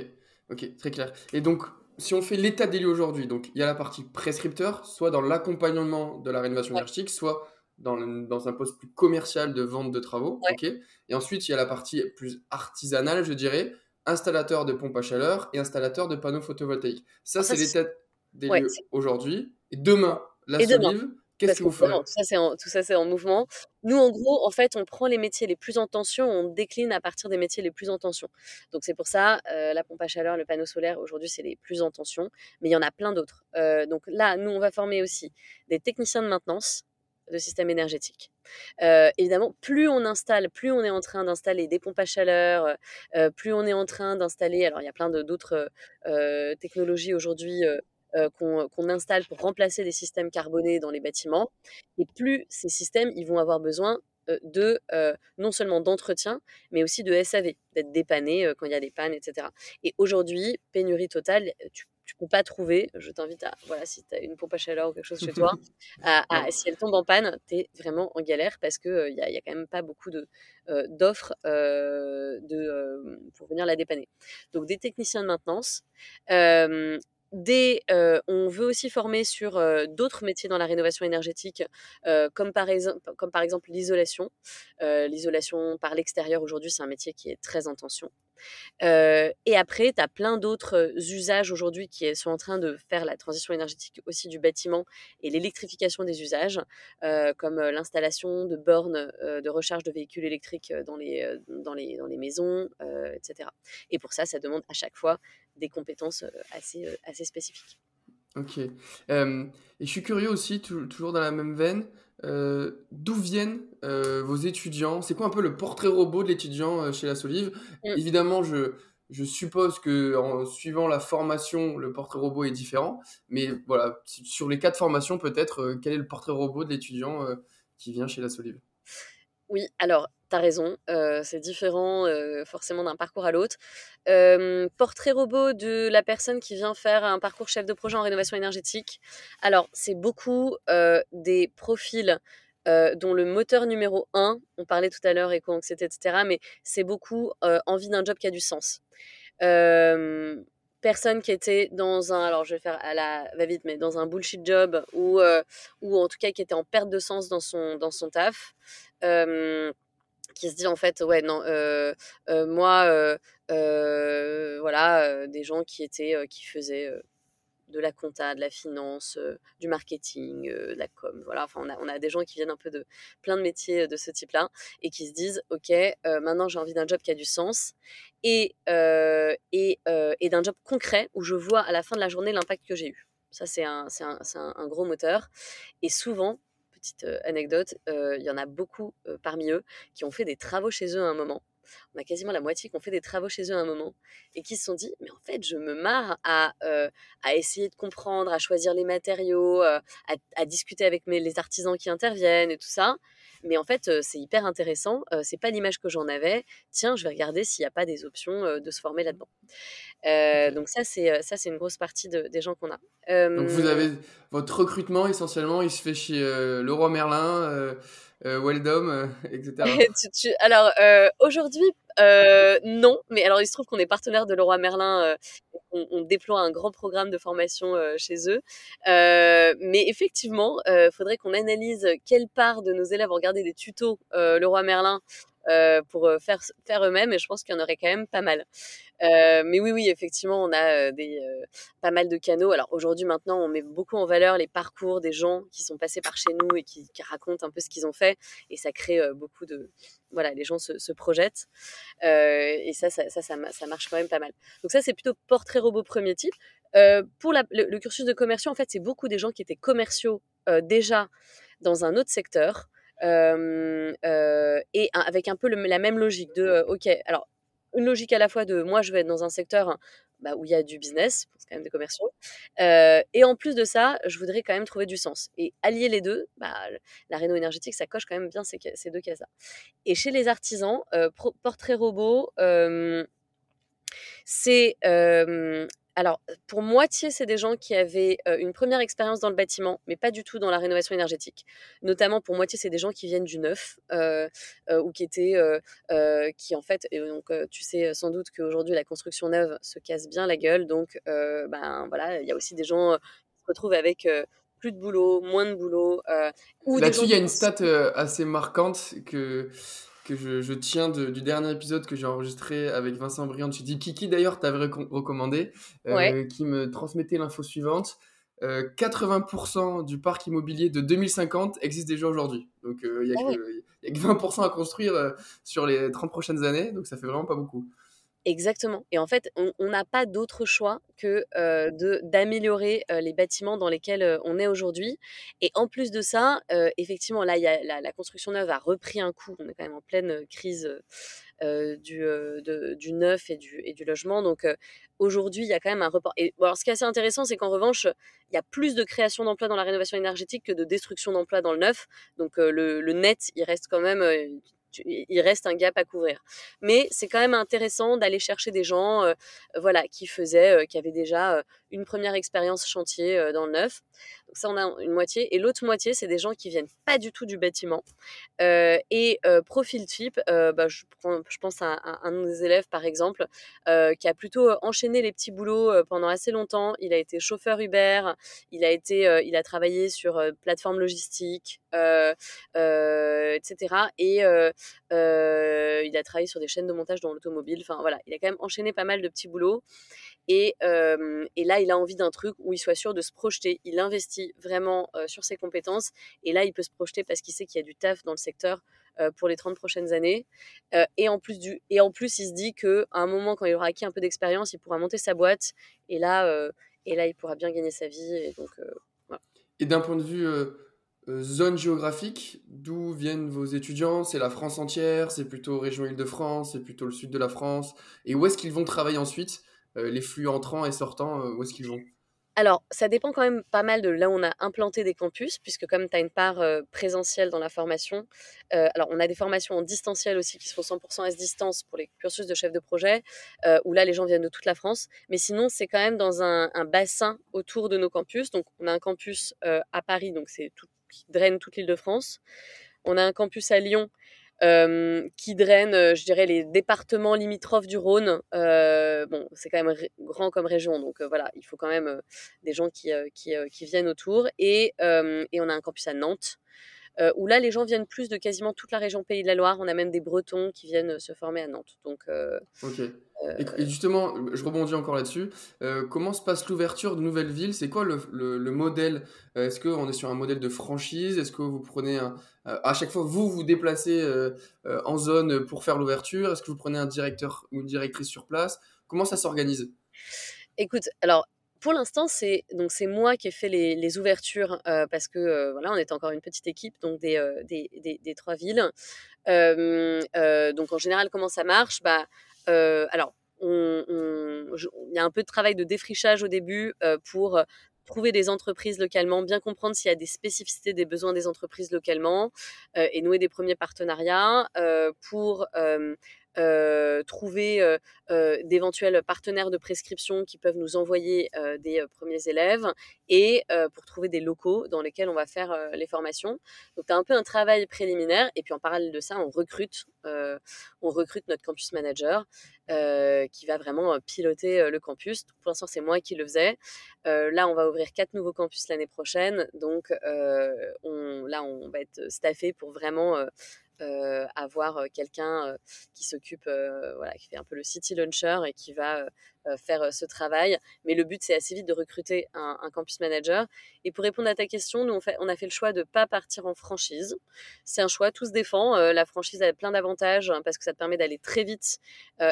ok, très clair. Et donc, si on fait l'état des lieux aujourd'hui, donc il y a la partie prescripteur, soit dans l'accompagnement de la rénovation énergétique, soit dans, dans, un poste plus commercial de vente de travaux. et ensuite, il y a la partie plus artisanale, je dirais, installateur de pompes à chaleur et installateur de panneaux photovoltaïques. Ça, c'est l'état des lieux aujourd'hui. Et demain, la et qu'est-ce que vous ferez tout ça, c'est en, mouvement. Nous, en gros, en fait, on prend les métiers les plus en tension, on décline à partir des métiers les plus en tension. Donc, c'est pour ça, euh, la pompe à chaleur, le panneau solaire, aujourd'hui, c'est les plus en tension, mais il y en a plein d'autres. Euh, donc là, nous, on va former aussi des techniciens de maintenance de système énergétique. Euh, évidemment, plus on installe, plus on est en train d'installer des pompes à chaleur, plus on est en train d'installer, alors il y a plein d'autres technologies aujourd'hui euh, qu'on installe pour remplacer des systèmes carbonés dans les bâtiments. Et plus ces systèmes, ils vont avoir besoin euh, de euh, non seulement d'entretien, mais aussi de SAV, d'être dépannés quand il y a des pannes, etc. Et aujourd'hui, pénurie totale, tu ne peux pas trouver, je t'invite à, voilà, si tu as une pompe à chaleur ou quelque chose chez toi, (laughs) à, si elle tombe en panne, tu es vraiment en galère parce qu'il il n'y a, y a, quand même pas beaucoup d'offres de, pour venir la dépanner. Donc des techniciens de maintenance, des, on veut aussi former sur d'autres métiers dans la rénovation énergétique, comme, par comme par exemple l'isolation. l'isolation par l'extérieur, aujourd'hui, c'est un métier qui est très en tension. Et après, tu as plein d'autres usages aujourd'hui qui sont en train de faire la transition énergétique aussi du bâtiment et l'électrification des usages, comme l'installation de bornes de recharge de véhicules électriques dans les, dans les, dans les maisons, etc. Et pour ça, ça demande à chaque fois des compétences assez, assez spécifiques. Ok. et je suis curieux aussi, toujours dans la même veine, d'où viennent vos étudiants? C'est quoi un peu le portrait robot de l'étudiant chez La Solive? Évidemment, je, je suppose que en suivant la formation, le portrait robot est différent. Mais voilà, sur les quatre formations, peut-être, quel est le portrait robot de l'étudiant qui vient chez La Solive? Oui, alors tu as raison, c'est différent forcément d'un parcours à l'autre. portrait robot de la personne qui vient faire un parcours chef de projet en rénovation énergétique. Alors, c'est beaucoup des profils dont le moteur numéro un, on parlait tout à l'heure, éco-anxiété, etc., mais c'est beaucoup envie d'un job qui a du sens. Personne qui était dans un, alors je vais faire à la va-vite, mais dans un bullshit job ou, ou en tout cas qui était en perte de sens dans son, dans son taf qui se dit en fait ouais non euh, euh, moi euh, voilà des gens qui étaient qui faisaient de la compta, de la finance, du marketing, de la com. Voilà, enfin, on a, des gens qui viennent un peu de plein de métiers de ce type-là et qui se disent Ok, maintenant j'ai envie d'un job qui a du sens et, et, et d'un job concret où je vois à la fin de la journée l'impact que j'ai eu. Ça, c'est un, un, un, gros moteur. Et souvent, petite anecdote, il y en a beaucoup parmi eux qui ont fait des travaux chez eux à un moment. On a quasiment la moitié qui ont fait des travaux chez eux à un moment et qui se sont dit, mais en fait, je me marre à, à essayer de comprendre, à choisir les matériaux, à, à, discuter avec mes, les artisans qui interviennent et tout ça. Mais en fait, c'est hyper intéressant. c'est pas l'image que j'en avais. Tiens, je vais regarder s'il n'y a pas des options de se former là-dedans. donc ça, c'est ça, c'est une grosse partie des gens qu'on a. donc vous avez votre recrutement essentiellement, il se fait chez Leroy Merlin. Euh, Weldom, euh, (laughs) etc. (laughs) alors aujourd'hui, non, mais alors il se trouve qu'on est partenaire de Leroy Merlin, on, déploie un grand programme de formation chez eux, mais effectivement, il faudrait qu'on analyse quelle part de nos élèves ont regardé des tutos Leroy Merlin pour faire, faire eux-mêmes et je pense qu'il y en aurait quand même pas mal. Mais oui, oui, effectivement, on a des, pas mal de canaux. Alors aujourd'hui, maintenant, on met beaucoup en valeur les parcours des gens qui sont passés par chez nous et qui, racontent un peu ce qu'ils ont fait. Et ça crée beaucoup de... Voilà, les gens se, projettent. et ça ça, ça, ça, marche quand même pas mal. Donc ça, c'est plutôt portrait robot premier type. pour le, cursus de commerciaux, en fait, c'est beaucoup des gens qui étaient commerciaux déjà dans un autre secteur. et avec un peu la même logique de, ok, alors une logique à la fois de moi je vais être dans un secteur bah, où il y a du business, c'est quand même des commerciaux, et en plus de ça, je voudrais quand même trouver du sens. Et allier les deux, bah, la réno énergétique, ça coche quand même bien ces, ces deux cases-là. Et chez les artisans, portrait robot, c'est alors, pour moitié, c'est des gens qui avaient une première expérience dans le bâtiment, mais pas du tout dans la rénovation énergétique. Notamment, pour moitié, c'est des gens qui viennent du neuf ou qui étaient, qui en fait, et donc tu sais sans doute qu'aujourd'hui la construction neuve se casse bien la gueule, donc ben voilà, il y a aussi des gens qui se retrouvent avec plus de boulot, moins de boulot. Là-dessus, il y a une stat assez marquante que que je, tiens du dernier épisode que j'ai enregistré avec Vincent Briand dit Kiki d'ailleurs t'avais recommandé, euh, qui me transmettait l'info suivante. 80% euh, du parc immobilier de 2050 existe déjà aujourd'hui. Donc il n'y a, ah a, que 20% à construire sur les 30 prochaines années, donc ça fait vraiment pas beaucoup. Exactement. Et en fait, on n'a pas d'autre choix que de d'améliorer les bâtiments dans lesquels on est aujourd'hui. Et en plus de ça, effectivement, là, la, construction neuve a repris un coup. On est quand même en pleine crise du, du neuf et du, et du logement. Donc aujourd'hui, il y a quand même un report. Et alors, ce qui est assez intéressant, c'est qu'en revanche, il y a plus de création d'emplois dans la rénovation énergétique que de destruction d'emplois dans le neuf. Donc le, net, il reste quand même il reste un gap à couvrir. Mais c'est quand même intéressant d'aller chercher des gens, euh, voilà, qui faisaient, euh, qui avaient déjà euh, une première expérience chantier dans le neuf. Ça, on a une moitié. Et l'autre moitié, c'est des gens qui viennent pas du tout du bâtiment. et profil type, bah, je, je, pense à, un de nos élèves, par exemple, qui a plutôt enchaîné les petits boulots pendant assez longtemps. Il a été chauffeur Uber, il a été, il a travaillé sur plateforme logistique, etc. Et il a travaillé sur des chaînes de montage dans l'automobile. Enfin voilà, il a quand même enchaîné pas mal de petits boulots. Et, et là, il a envie d'un truc où il soit sûr de se projeter. Il investit vraiment sur ses compétences. Et là, il peut se projeter parce qu'il sait qu'il y a du taf dans le secteur pour les 30 prochaines années. et, en plus du, et en plus, il se dit qu'à un moment, quand il aura acquis un peu d'expérience, il pourra monter sa boîte. Et là, et là il pourra bien gagner sa vie. Et, donc, et d'un point de vue zone géographique, d'où viennent vos étudiants? C'est la France entière C'est plutôt région Île-de-France C'est plutôt le sud de la France Et où est-ce qu'ils vont travailler ensuite? Euh, les flux entrants et sortants, euh, où est-ce qu'ils vont? Alors, ça dépend quand même pas mal de là où on a implanté des campus, puisque comme tu as une part euh, présentielle dans la formation, alors on a des formations en distanciel aussi qui se font 100% à distance pour les cursus de chef de projet, où là les gens viennent de toute la France, mais sinon c'est quand même dans un, bassin autour de nos campus. Donc on a un campus à Paris, donc c'est tout qui draine toute l'île de France. On a un campus à Lyon qui draine, euh, je dirais, les départements limitrophes du Rhône. Euh, bon, c'est quand même grand comme région, donc euh, voilà, il faut quand même des gens qui, qui, qui, viennent autour. Et, et, on a un campus à Nantes, où là, les gens viennent plus de quasiment toute la région Pays de la Loire. On a même des Bretons qui viennent se former à Nantes. Donc, ok. Et, justement, je rebondis encore là-dessus. comment se passe l'ouverture de nouvelles villes? C'est quoi le, le, modèle? Est-ce qu'on est sur un modèle de franchise? Est-ce que vous prenez un, euh, à chaque fois, vous vous déplacez euh, euh, en zone pour faire l'ouverture? Est-ce que vous prenez un directeur ou une directrice sur place? Comment ça s'organise? Écoute, alors pour l'instant, c'est donc c'est moi qui ai fait les, ouvertures parce que voilà, on est encore une petite équipe donc des, des, trois villes. donc en général, comment ça marche? Bah alors il y a un peu de travail de défrichage au début pour trouver des entreprises localement, bien comprendre s'il y a des spécificités des besoins des entreprises localement euh, et nouer des premiers partenariats euh, pour euh, euh, trouver euh, euh, d'éventuels partenaires de prescription qui peuvent nous envoyer des premiers élèves et pour trouver des locaux dans lesquels on va faire les formations. Donc, tu as un peu un travail préliminaire et puis en parallèle de ça, on recrute, on recrute notre campus manager qui va vraiment piloter le campus. pour l'instant, c'est moi qui le faisais. là, on va ouvrir quatre nouveaux campus l'année prochaine. Donc, on, là, on va être staffé pour vraiment avoir quelqu'un qui s'occupe, voilà, qui fait un peu le city launcher et qui va faire ce travail. Mais le but, c'est assez vite de recruter un, campus manager. Et pour répondre à ta question, nous, on, fait, on a fait le choix de ne pas partir en franchise. C'est un choix, tout se défend. la franchise a plein d'avantages hein, parce que ça permet d'aller très vite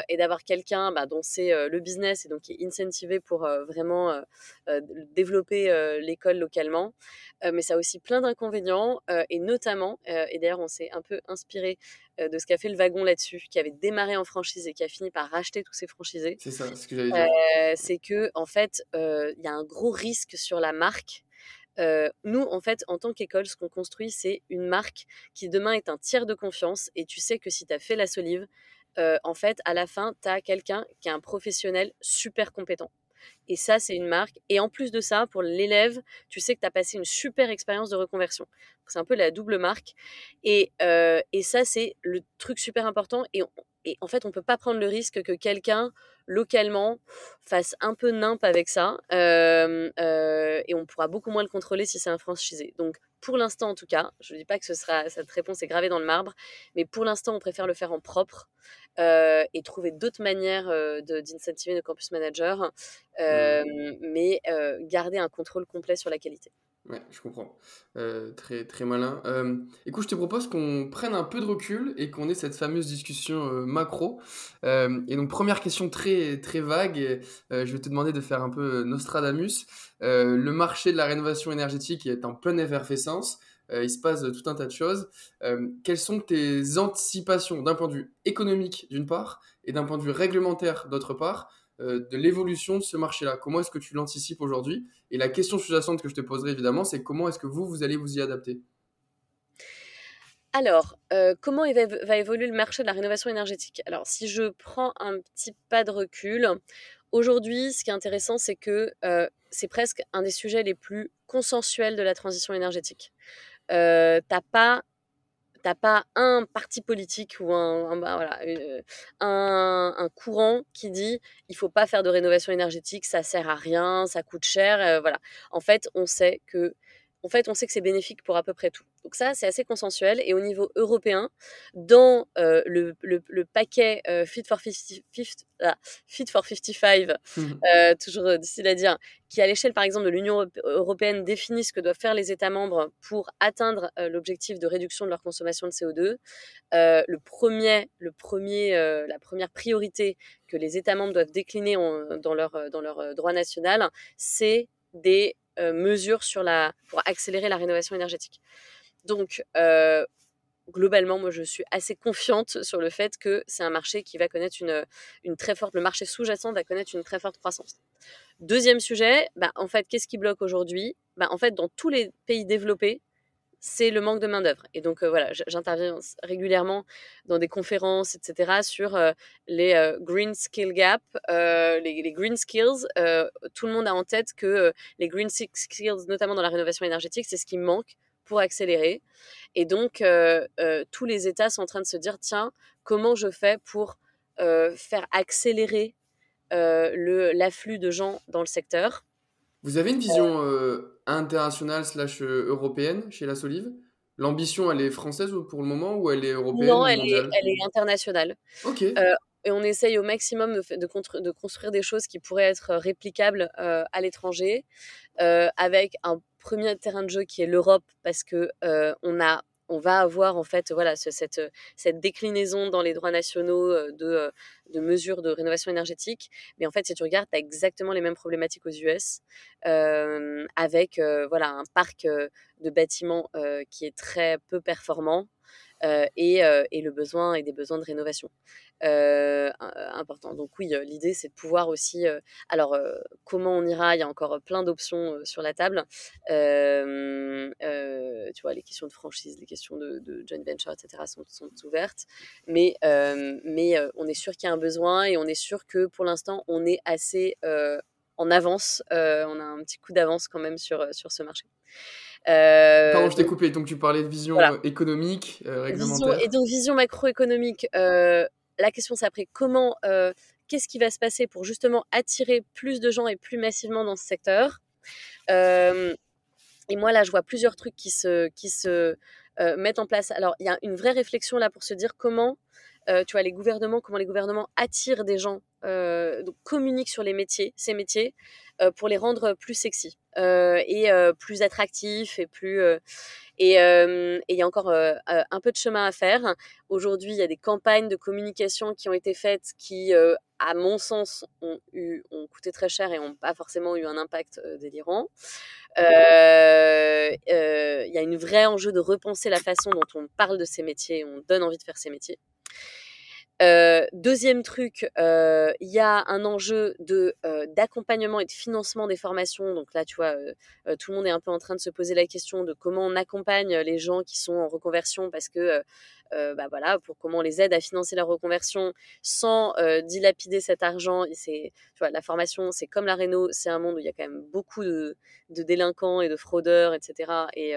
et d'avoir quelqu'un bah, dont c'est le business et donc qui est incentivé pour vraiment développer l'école localement. mais ça a aussi plein d'inconvénients et notamment, et d'ailleurs on s'est un peu inspiré de ce qu'a fait le wagon là-dessus, qui avait démarré en franchise et qui a fini par racheter tous ses franchisés. C'est ça, ce que j'allais dire. c'est que en fait, il y a un gros risque sur la marque. nous, en fait, en tant qu'école, ce qu'on construit, c'est une marque qui demain est un tiers de confiance. Et tu sais que si tu as fait la solive, en fait, à la fin, tu as quelqu'un qui est un professionnel super compétent. Et ça, c'est une marque. Et en plus de ça, pour l'élève, tu sais que tu as passé une super expérience de reconversion. C'est un peu la double marque. Et, euh, et ça, c'est le truc super important. Et, et en fait, on ne peut pas prendre le risque que quelqu'un, localement, fasse un peu nimp avec ça. Euh, euh, et on pourra beaucoup moins le contrôler si c'est un franchisé. Donc, pour l'instant, en tout cas, je ne dis pas que ce sera, cette réponse est gravée dans le marbre, mais pour l'instant, on préfère le faire en propre. Euh, et trouver d'autres manières d'incentiver nos campus managers, euh, mais garder un contrôle complet sur la qualité. Ouais, je comprends. très, très malin. écoute, je te propose qu'on prenne un peu de recul et qu'on ait cette fameuse discussion macro. et donc, première question très, très vague, je vais te demander de faire un peu Nostradamus. le marché de la rénovation énergétique est en pleine effervescence. Euh, il se passe tout un tas de choses. Euh, quelles sont tes anticipations d'un point de vue économique d'une part et d'un point de vue réglementaire d'autre part euh, de l'évolution de ce marché-là. Comment est-ce que tu l'anticipes aujourd'hui? Et la question sous-jacente que je te poserai évidemment, c'est comment est-ce que vous, vous allez vous y adapter? Alors, comment va, évoluer le marché de la rénovation énergétique? Alors, si je prends un petit pas de recul, aujourd'hui, ce qui est intéressant, c'est que c'est presque un des sujets les plus consensuels de la transition énergétique. Euh, t'as pas t'as pas un parti politique ou bah, euh, un, courant qui dit il faut pas faire de rénovation énergétique, ça sert à rien, ça coûte cher. Euh, voilà. En fait, on sait que en fait, on sait que c'est bénéfique pour à peu près tout. Donc ça, c'est assez consensuel. Et au niveau européen, dans euh, le, le, paquet euh, Fit, for 50, ah, Fit for 55, euh, toujours difficile à dire, qui à l'échelle par exemple de l'Union européenne définit ce que doivent faire les États membres pour atteindre l'objectif de réduction de leur consommation de CO2, le premier, le premier, la première priorité que les États membres doivent décliner dans, leur, dans leur droit national, c'est des euh, mesures pour accélérer la rénovation énergétique. Donc, euh, globalement, moi, je suis assez confiante sur le fait que c'est un marché qui va connaître une, une très forte, le marché sous-jacent va connaître une très forte croissance. Deuxième sujet, bah, en fait, qu'est-ce qui bloque aujourd'hui? Bah, En fait, dans tous les pays développés, c'est le manque de main-d'œuvre. Et donc, euh, voilà, j'interviens régulièrement dans des conférences, etc., sur euh, les euh, green skill gap, les, green skills. tout le monde a en tête que les green skills, notamment dans la rénovation énergétique, c'est ce qui manque pour accélérer. Et donc, tous les États sont en train de se dire, tiens, comment je fais pour faire accélérer l'afflux de gens dans le secteur? Vous avez une vision euh, internationale slash euh, européenne chez La Solive? L'ambition, elle est française pour le moment ou elle est européenne Non, elle, est, elle est, internationale. Ok. Euh, et on essaye au maximum de, de, de, construire des choses qui pourraient être réplicables à l'étranger, avec un premier terrain de jeu qui est l'Europe, parce que on a on va avoir en fait voilà cette, cette déclinaison dans les droits nationaux euh, de, euh, de mesures de rénovation énergétique. Mais en fait, si tu regardes, tu as exactement les mêmes problématiques aux US, euh, avec voilà un parc de bâtiments qui est très peu performant. Et, et, le besoin et des besoins de rénovation euh, important. Donc oui, l'idée c'est de pouvoir aussi. alors comment on ira Il y a encore plein d'options sur la table. tu vois, les questions de franchise, les questions de, joint venture, etc. sont, sont ouvertes. Mais mais on est sûr qu'il y a un besoin et on est sûr que pour l'instant on est assez en avance. on a un petit coup d'avance quand même sur sur ce marché. Euh, Pardon, je t'ai coupé. Donc, tu parlais de vision économique, réglementaire. et donc, vision macroéconomique, la question c'est après comment, euh, qu'est-ce qui va se passer pour justement attirer plus de gens et plus massivement dans ce secteur? Euh, et moi là, je vois plusieurs trucs qui se, qui se mettre en place. Alors, il y a une vraie réflexion là pour se dire comment, tu vois, les gouvernements, comment les gouvernements attirent des gens, donc communiquent sur les métiers, ces métiers, pour les rendre plus sexy et plus attractifs et plus et il y a encore un peu de chemin à faire. Aujourd'hui, il y a des campagnes de communication qui ont été faites qui, à mon sens, ont coûté très cher et n'ont pas forcément eu un impact délirant. Il y a une vraie enjeu de repenser la façon dont on parle de ces métiers, on donne envie de faire ces métiers. Euh, deuxième truc, euh, il y a un enjeu de euh, d'accompagnement et de financement des formations. Donc là, tu vois, tout le monde est un peu en train de se poser la question de comment on accompagne les gens qui sont en reconversion parce que bah voilà, pour comment on les aide à financer leur reconversion sans dilapider cet argent. C'est, tu vois, la formation, c'est comme la réno, c'est un monde où il y a quand même beaucoup de, délinquants et de fraudeurs, etc. Et,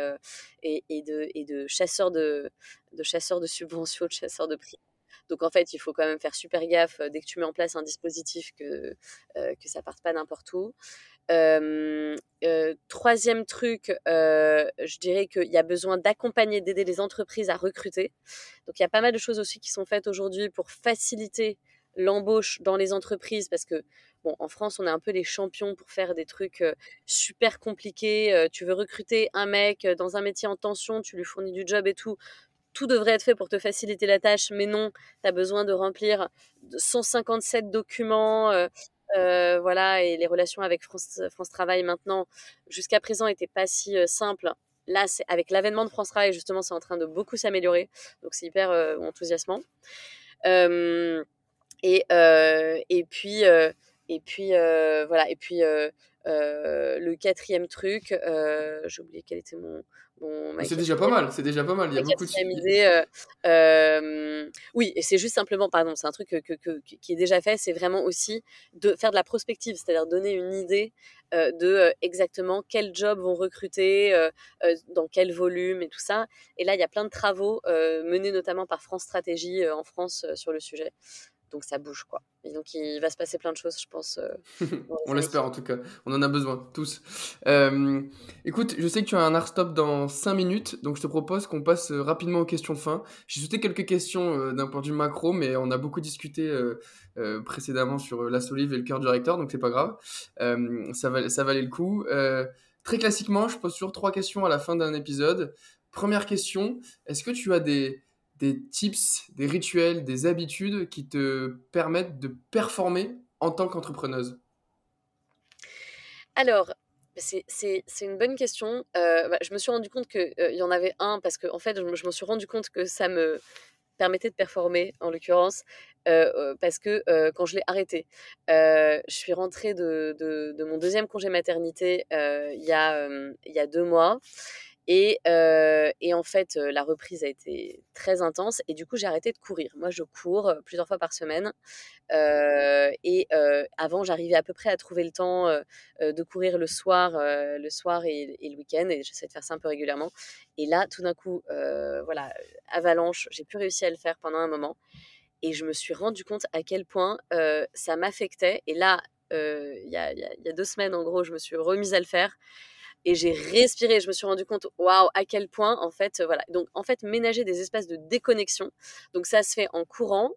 de, chasseurs de chasseurs de subventions, de chasseurs de prix. Donc en fait, il faut quand même faire super gaffe dès que tu mets en place un dispositif que, euh, que ça parte pas n'importe où. troisième truc, je dirais qu'il y a besoin d'accompagner, d'aider les entreprises à recruter. Donc il y a pas mal de choses aussi qui sont faites aujourd'hui pour faciliter l'embauche dans les entreprises parce que bon en France on est un peu les champions pour faire des trucs super compliqués tu veux recruter un mec dans un métier en tension tu lui fournis du job et tout tout devrait être fait pour te faciliter la tâche, mais non, tu as besoin de remplir 157 documents. Euh, euh, voilà, et les relations avec France, France Travail maintenant, jusqu'à présent, n'étaient pas si euh, simples. Là, c'est avec l'avènement de France Travail, justement, c'est en train de beaucoup s'améliorer. Donc, c'est hyper enthousiasmant. et, et puis, et puis voilà, et puis le quatrième truc, j'ai oublié quel était mon, c'est déjà pas mal, c'est déjà pas mal. Il y a beaucoup de euh, euh, oui, et c'est juste simplement, pardon, c'est un truc que, qui est déjà fait, c'est vraiment aussi de faire de la prospective, c'est-à-dire donner une idée euh, de exactement quels jobs vont recruter, dans quel volume et tout ça. Et là, il y a plein de travaux menés notamment par France Stratégie en France sur le sujet donc ça bouge quoi. Et donc il va se passer plein de choses, je pense. Euh, (laughs) on l'espère en tout cas. On en a besoin tous. Euh, écoute, je sais que tu as un art stop dans 5 minutes, donc je te propose qu'on passe euh, rapidement aux questions de fin. J'ai sauté quelques questions d'un point de vue macro, mais on a beaucoup discuté précédemment sur la solive et le cœur du recteur, donc c'est pas grave. ça, ça valait le coup. très classiquement, je pose toujours trois questions à la fin d'un épisode. Première question, est-ce que tu as des des tips, des rituels, des habitudes qui te permettent de performer en tant qu'entrepreneuse? Alors, c'est une bonne question. Euh, bah, je me suis rendu compte qu'il euh, y en avait un parce que en fait, je me, suis rendu compte que ça me permettait de performer, en l'occurrence, euh, parce que quand je l'ai arrêté, je suis rentrée de, mon deuxième congé maternité il y a deux mois. Et, et, en fait, la reprise a été très intense et du coup, j'ai arrêté de courir. Moi, je cours plusieurs fois par semaine. et avant, j'arrivais à peu près à trouver le temps de courir le soir, le soir et, le week-end. Et j'essaie de faire ça un peu régulièrement. Et là, tout d'un coup, voilà, avalanche, j'ai plus réussi à le faire pendant un moment. Et je me suis rendu compte à quel point ça m'affectait. Et là, il y a deux semaines, en gros, je me suis remise à le faire et j'ai respiré. Je me suis rendu compte, waouh, à quel point, en fait, euh, voilà. Donc, en fait, ménager des espaces de déconnexion. Donc, ça se fait en courant.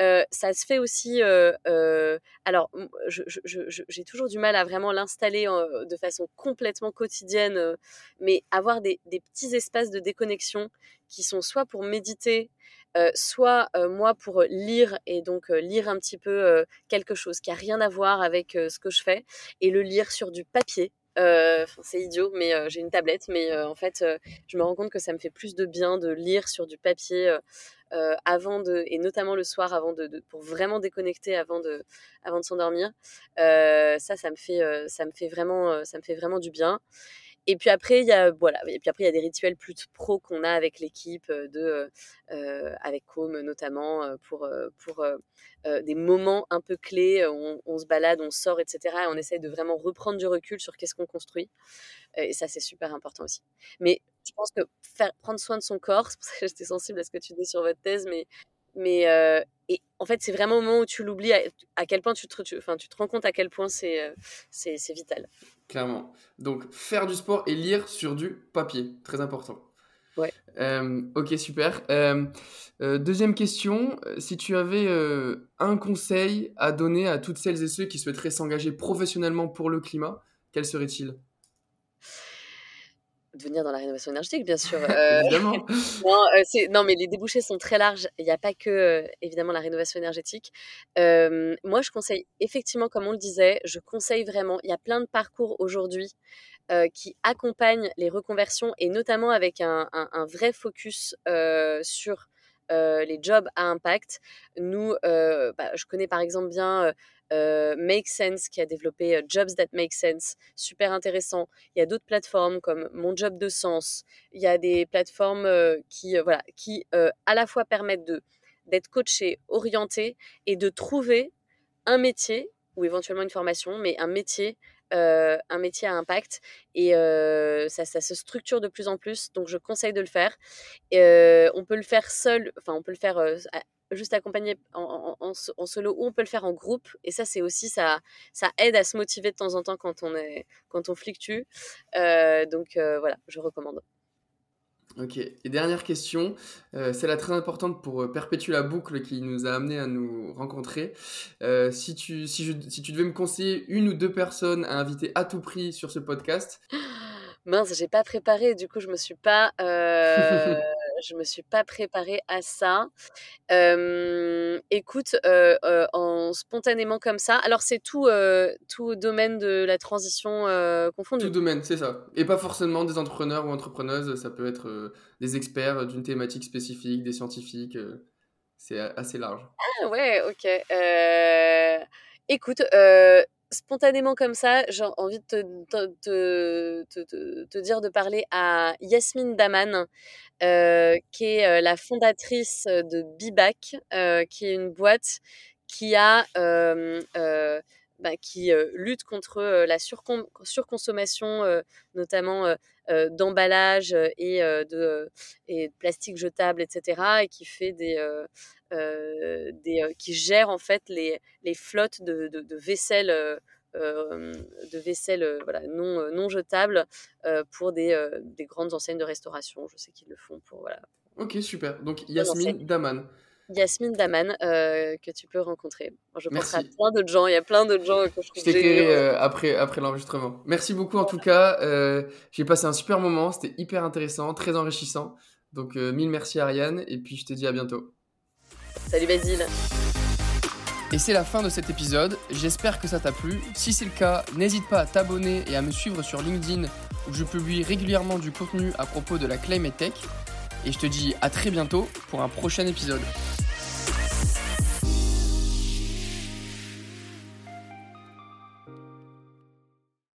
Euh, ça se fait aussi. Euh, alors, j'ai toujours du mal à vraiment l'installer de façon complètement quotidienne, mais avoir des, des, petits espaces de déconnexion qui sont soit pour méditer, soit moi pour lire et donc lire un petit peu quelque chose qui a rien à voir avec ce que je fais et le lire sur du papier euh, c'est idiot, mais euh, j'ai une tablette. Mais euh, en fait, je me rends compte que ça me fait plus de bien de lire sur du papier avant de, et notamment le soir avant de, pour vraiment déconnecter avant de, de s'endormir. ça, ça me fait vraiment du bien. Et puis après, il y a y a des rituels plus pro qu'on a avec l'équipe de euh, avec Com notamment pour pour des moments un peu clés. On, se balade, on sort, etc. Et on essaye de vraiment reprendre du recul sur qu'est-ce qu'on construit. Et ça, c'est super important aussi. Mais je pense que prendre soin de son corps, (laughs) c'est pour ça que j'étais sensible à ce que tu dis sur votre thèse, mais mais et en fait, c'est vraiment au moment où tu l'oublies à, quel point tu te, enfin, tu te rends compte à quel point c'est c'est vital. Clairement. Donc, faire du sport et lire sur du papier, très important. Ouais. ok, super. deuxième question, si tu avais un conseil à donner à toutes celles et ceux qui souhaiteraient s'engager professionnellement pour le climat, quel serait-il? De venir dans la rénovation énergétique, bien sûr. (laughs) Euh, évidemment. (laughs) non, euh, non, mais les débouchés sont très larges. Il n'y a pas que, euh, évidemment, la rénovation énergétique. moi, je conseille, effectivement, comme on le disait, je conseille vraiment, il y a plein de parcours aujourd'hui qui accompagnent les reconversions et notamment avec un, un vrai focus sur les jobs à impact. Nous, bah, je connais par exemple bien Make Sense qui a développé Jobs That Make Sense, super intéressant. Il y a d'autres plateformes comme Mon Job de Sens. Il y a des plateformes qui, voilà, qui à la fois permettent d'être coaché, orienté et de trouver un métier ou éventuellement une formation, mais un métier euh, un métier à impact et euh, ça, se structure de plus en plus. Donc je conseille de le faire. Euh, on peut le faire seul, enfin on peut le faire juste accompagné en, solo ou on peut le faire en groupe et ça c'est aussi ça ça aide à se motiver de temps en temps quand on est quand on fluctue donc voilà je recommande Ok, et dernière question, euh, celle-là très importante pour euh, perpétuer la boucle qui nous a amené à nous rencontrer. Euh, si, tu, si, je, si tu devais me conseiller une ou deux personnes à inviter à tout prix sur ce podcast. (gasps) Mince, j'ai pas préparé, du coup je me suis pas, euh, (laughs) je me suis pas préparée à ça. écoute, en spontanément comme ça. Alors c'est tout, tout domaine de la transition confondu. Tout domaine, c'est ça. Et pas forcément des entrepreneurs ou entrepreneuses. Ça peut être des experts d'une thématique spécifique, des scientifiques. c'est assez large. Ah ouais, ok. écoute spontanément comme ça, j'ai envie de te, dire de parler à Yasmine Daman, euh, qui est euh, la fondatrice de Bibac, euh, qui est une boîte qui a bah, qui lutte contre la surconsommation, notamment d'emballage et de, et de plastique jetable, etc., et qui fait des, des qui gère en fait les, les flottes de, de, vaisselle. de vaisselle voilà, non, non jetable pour des, des, grandes enseignes de restauration. Je sais qu'ils le font pour. Voilà. Ok, super. Donc Yasmine Daman. Yasmine Daman, euh, que tu peux rencontrer. je pense à plein d'autres gens, il y a plein d'autres gens que je Je t'écrirai euh, après, après l'enregistrement. Merci beaucoup en tout cas. Euh, j'ai passé un super moment, c'était hyper intéressant, très enrichissant. Donc mille merci Ariane, et puis je te dis à bientôt. Salut Basile. Et c'est la fin de cet épisode, j'espère que ça t'a plu. Si c'est le cas, n'hésite pas à t'abonner et à me suivre sur LinkedIn où je publie régulièrement du contenu à propos de la Climate Tech. Et je te dis à très bientôt pour un prochain épisode.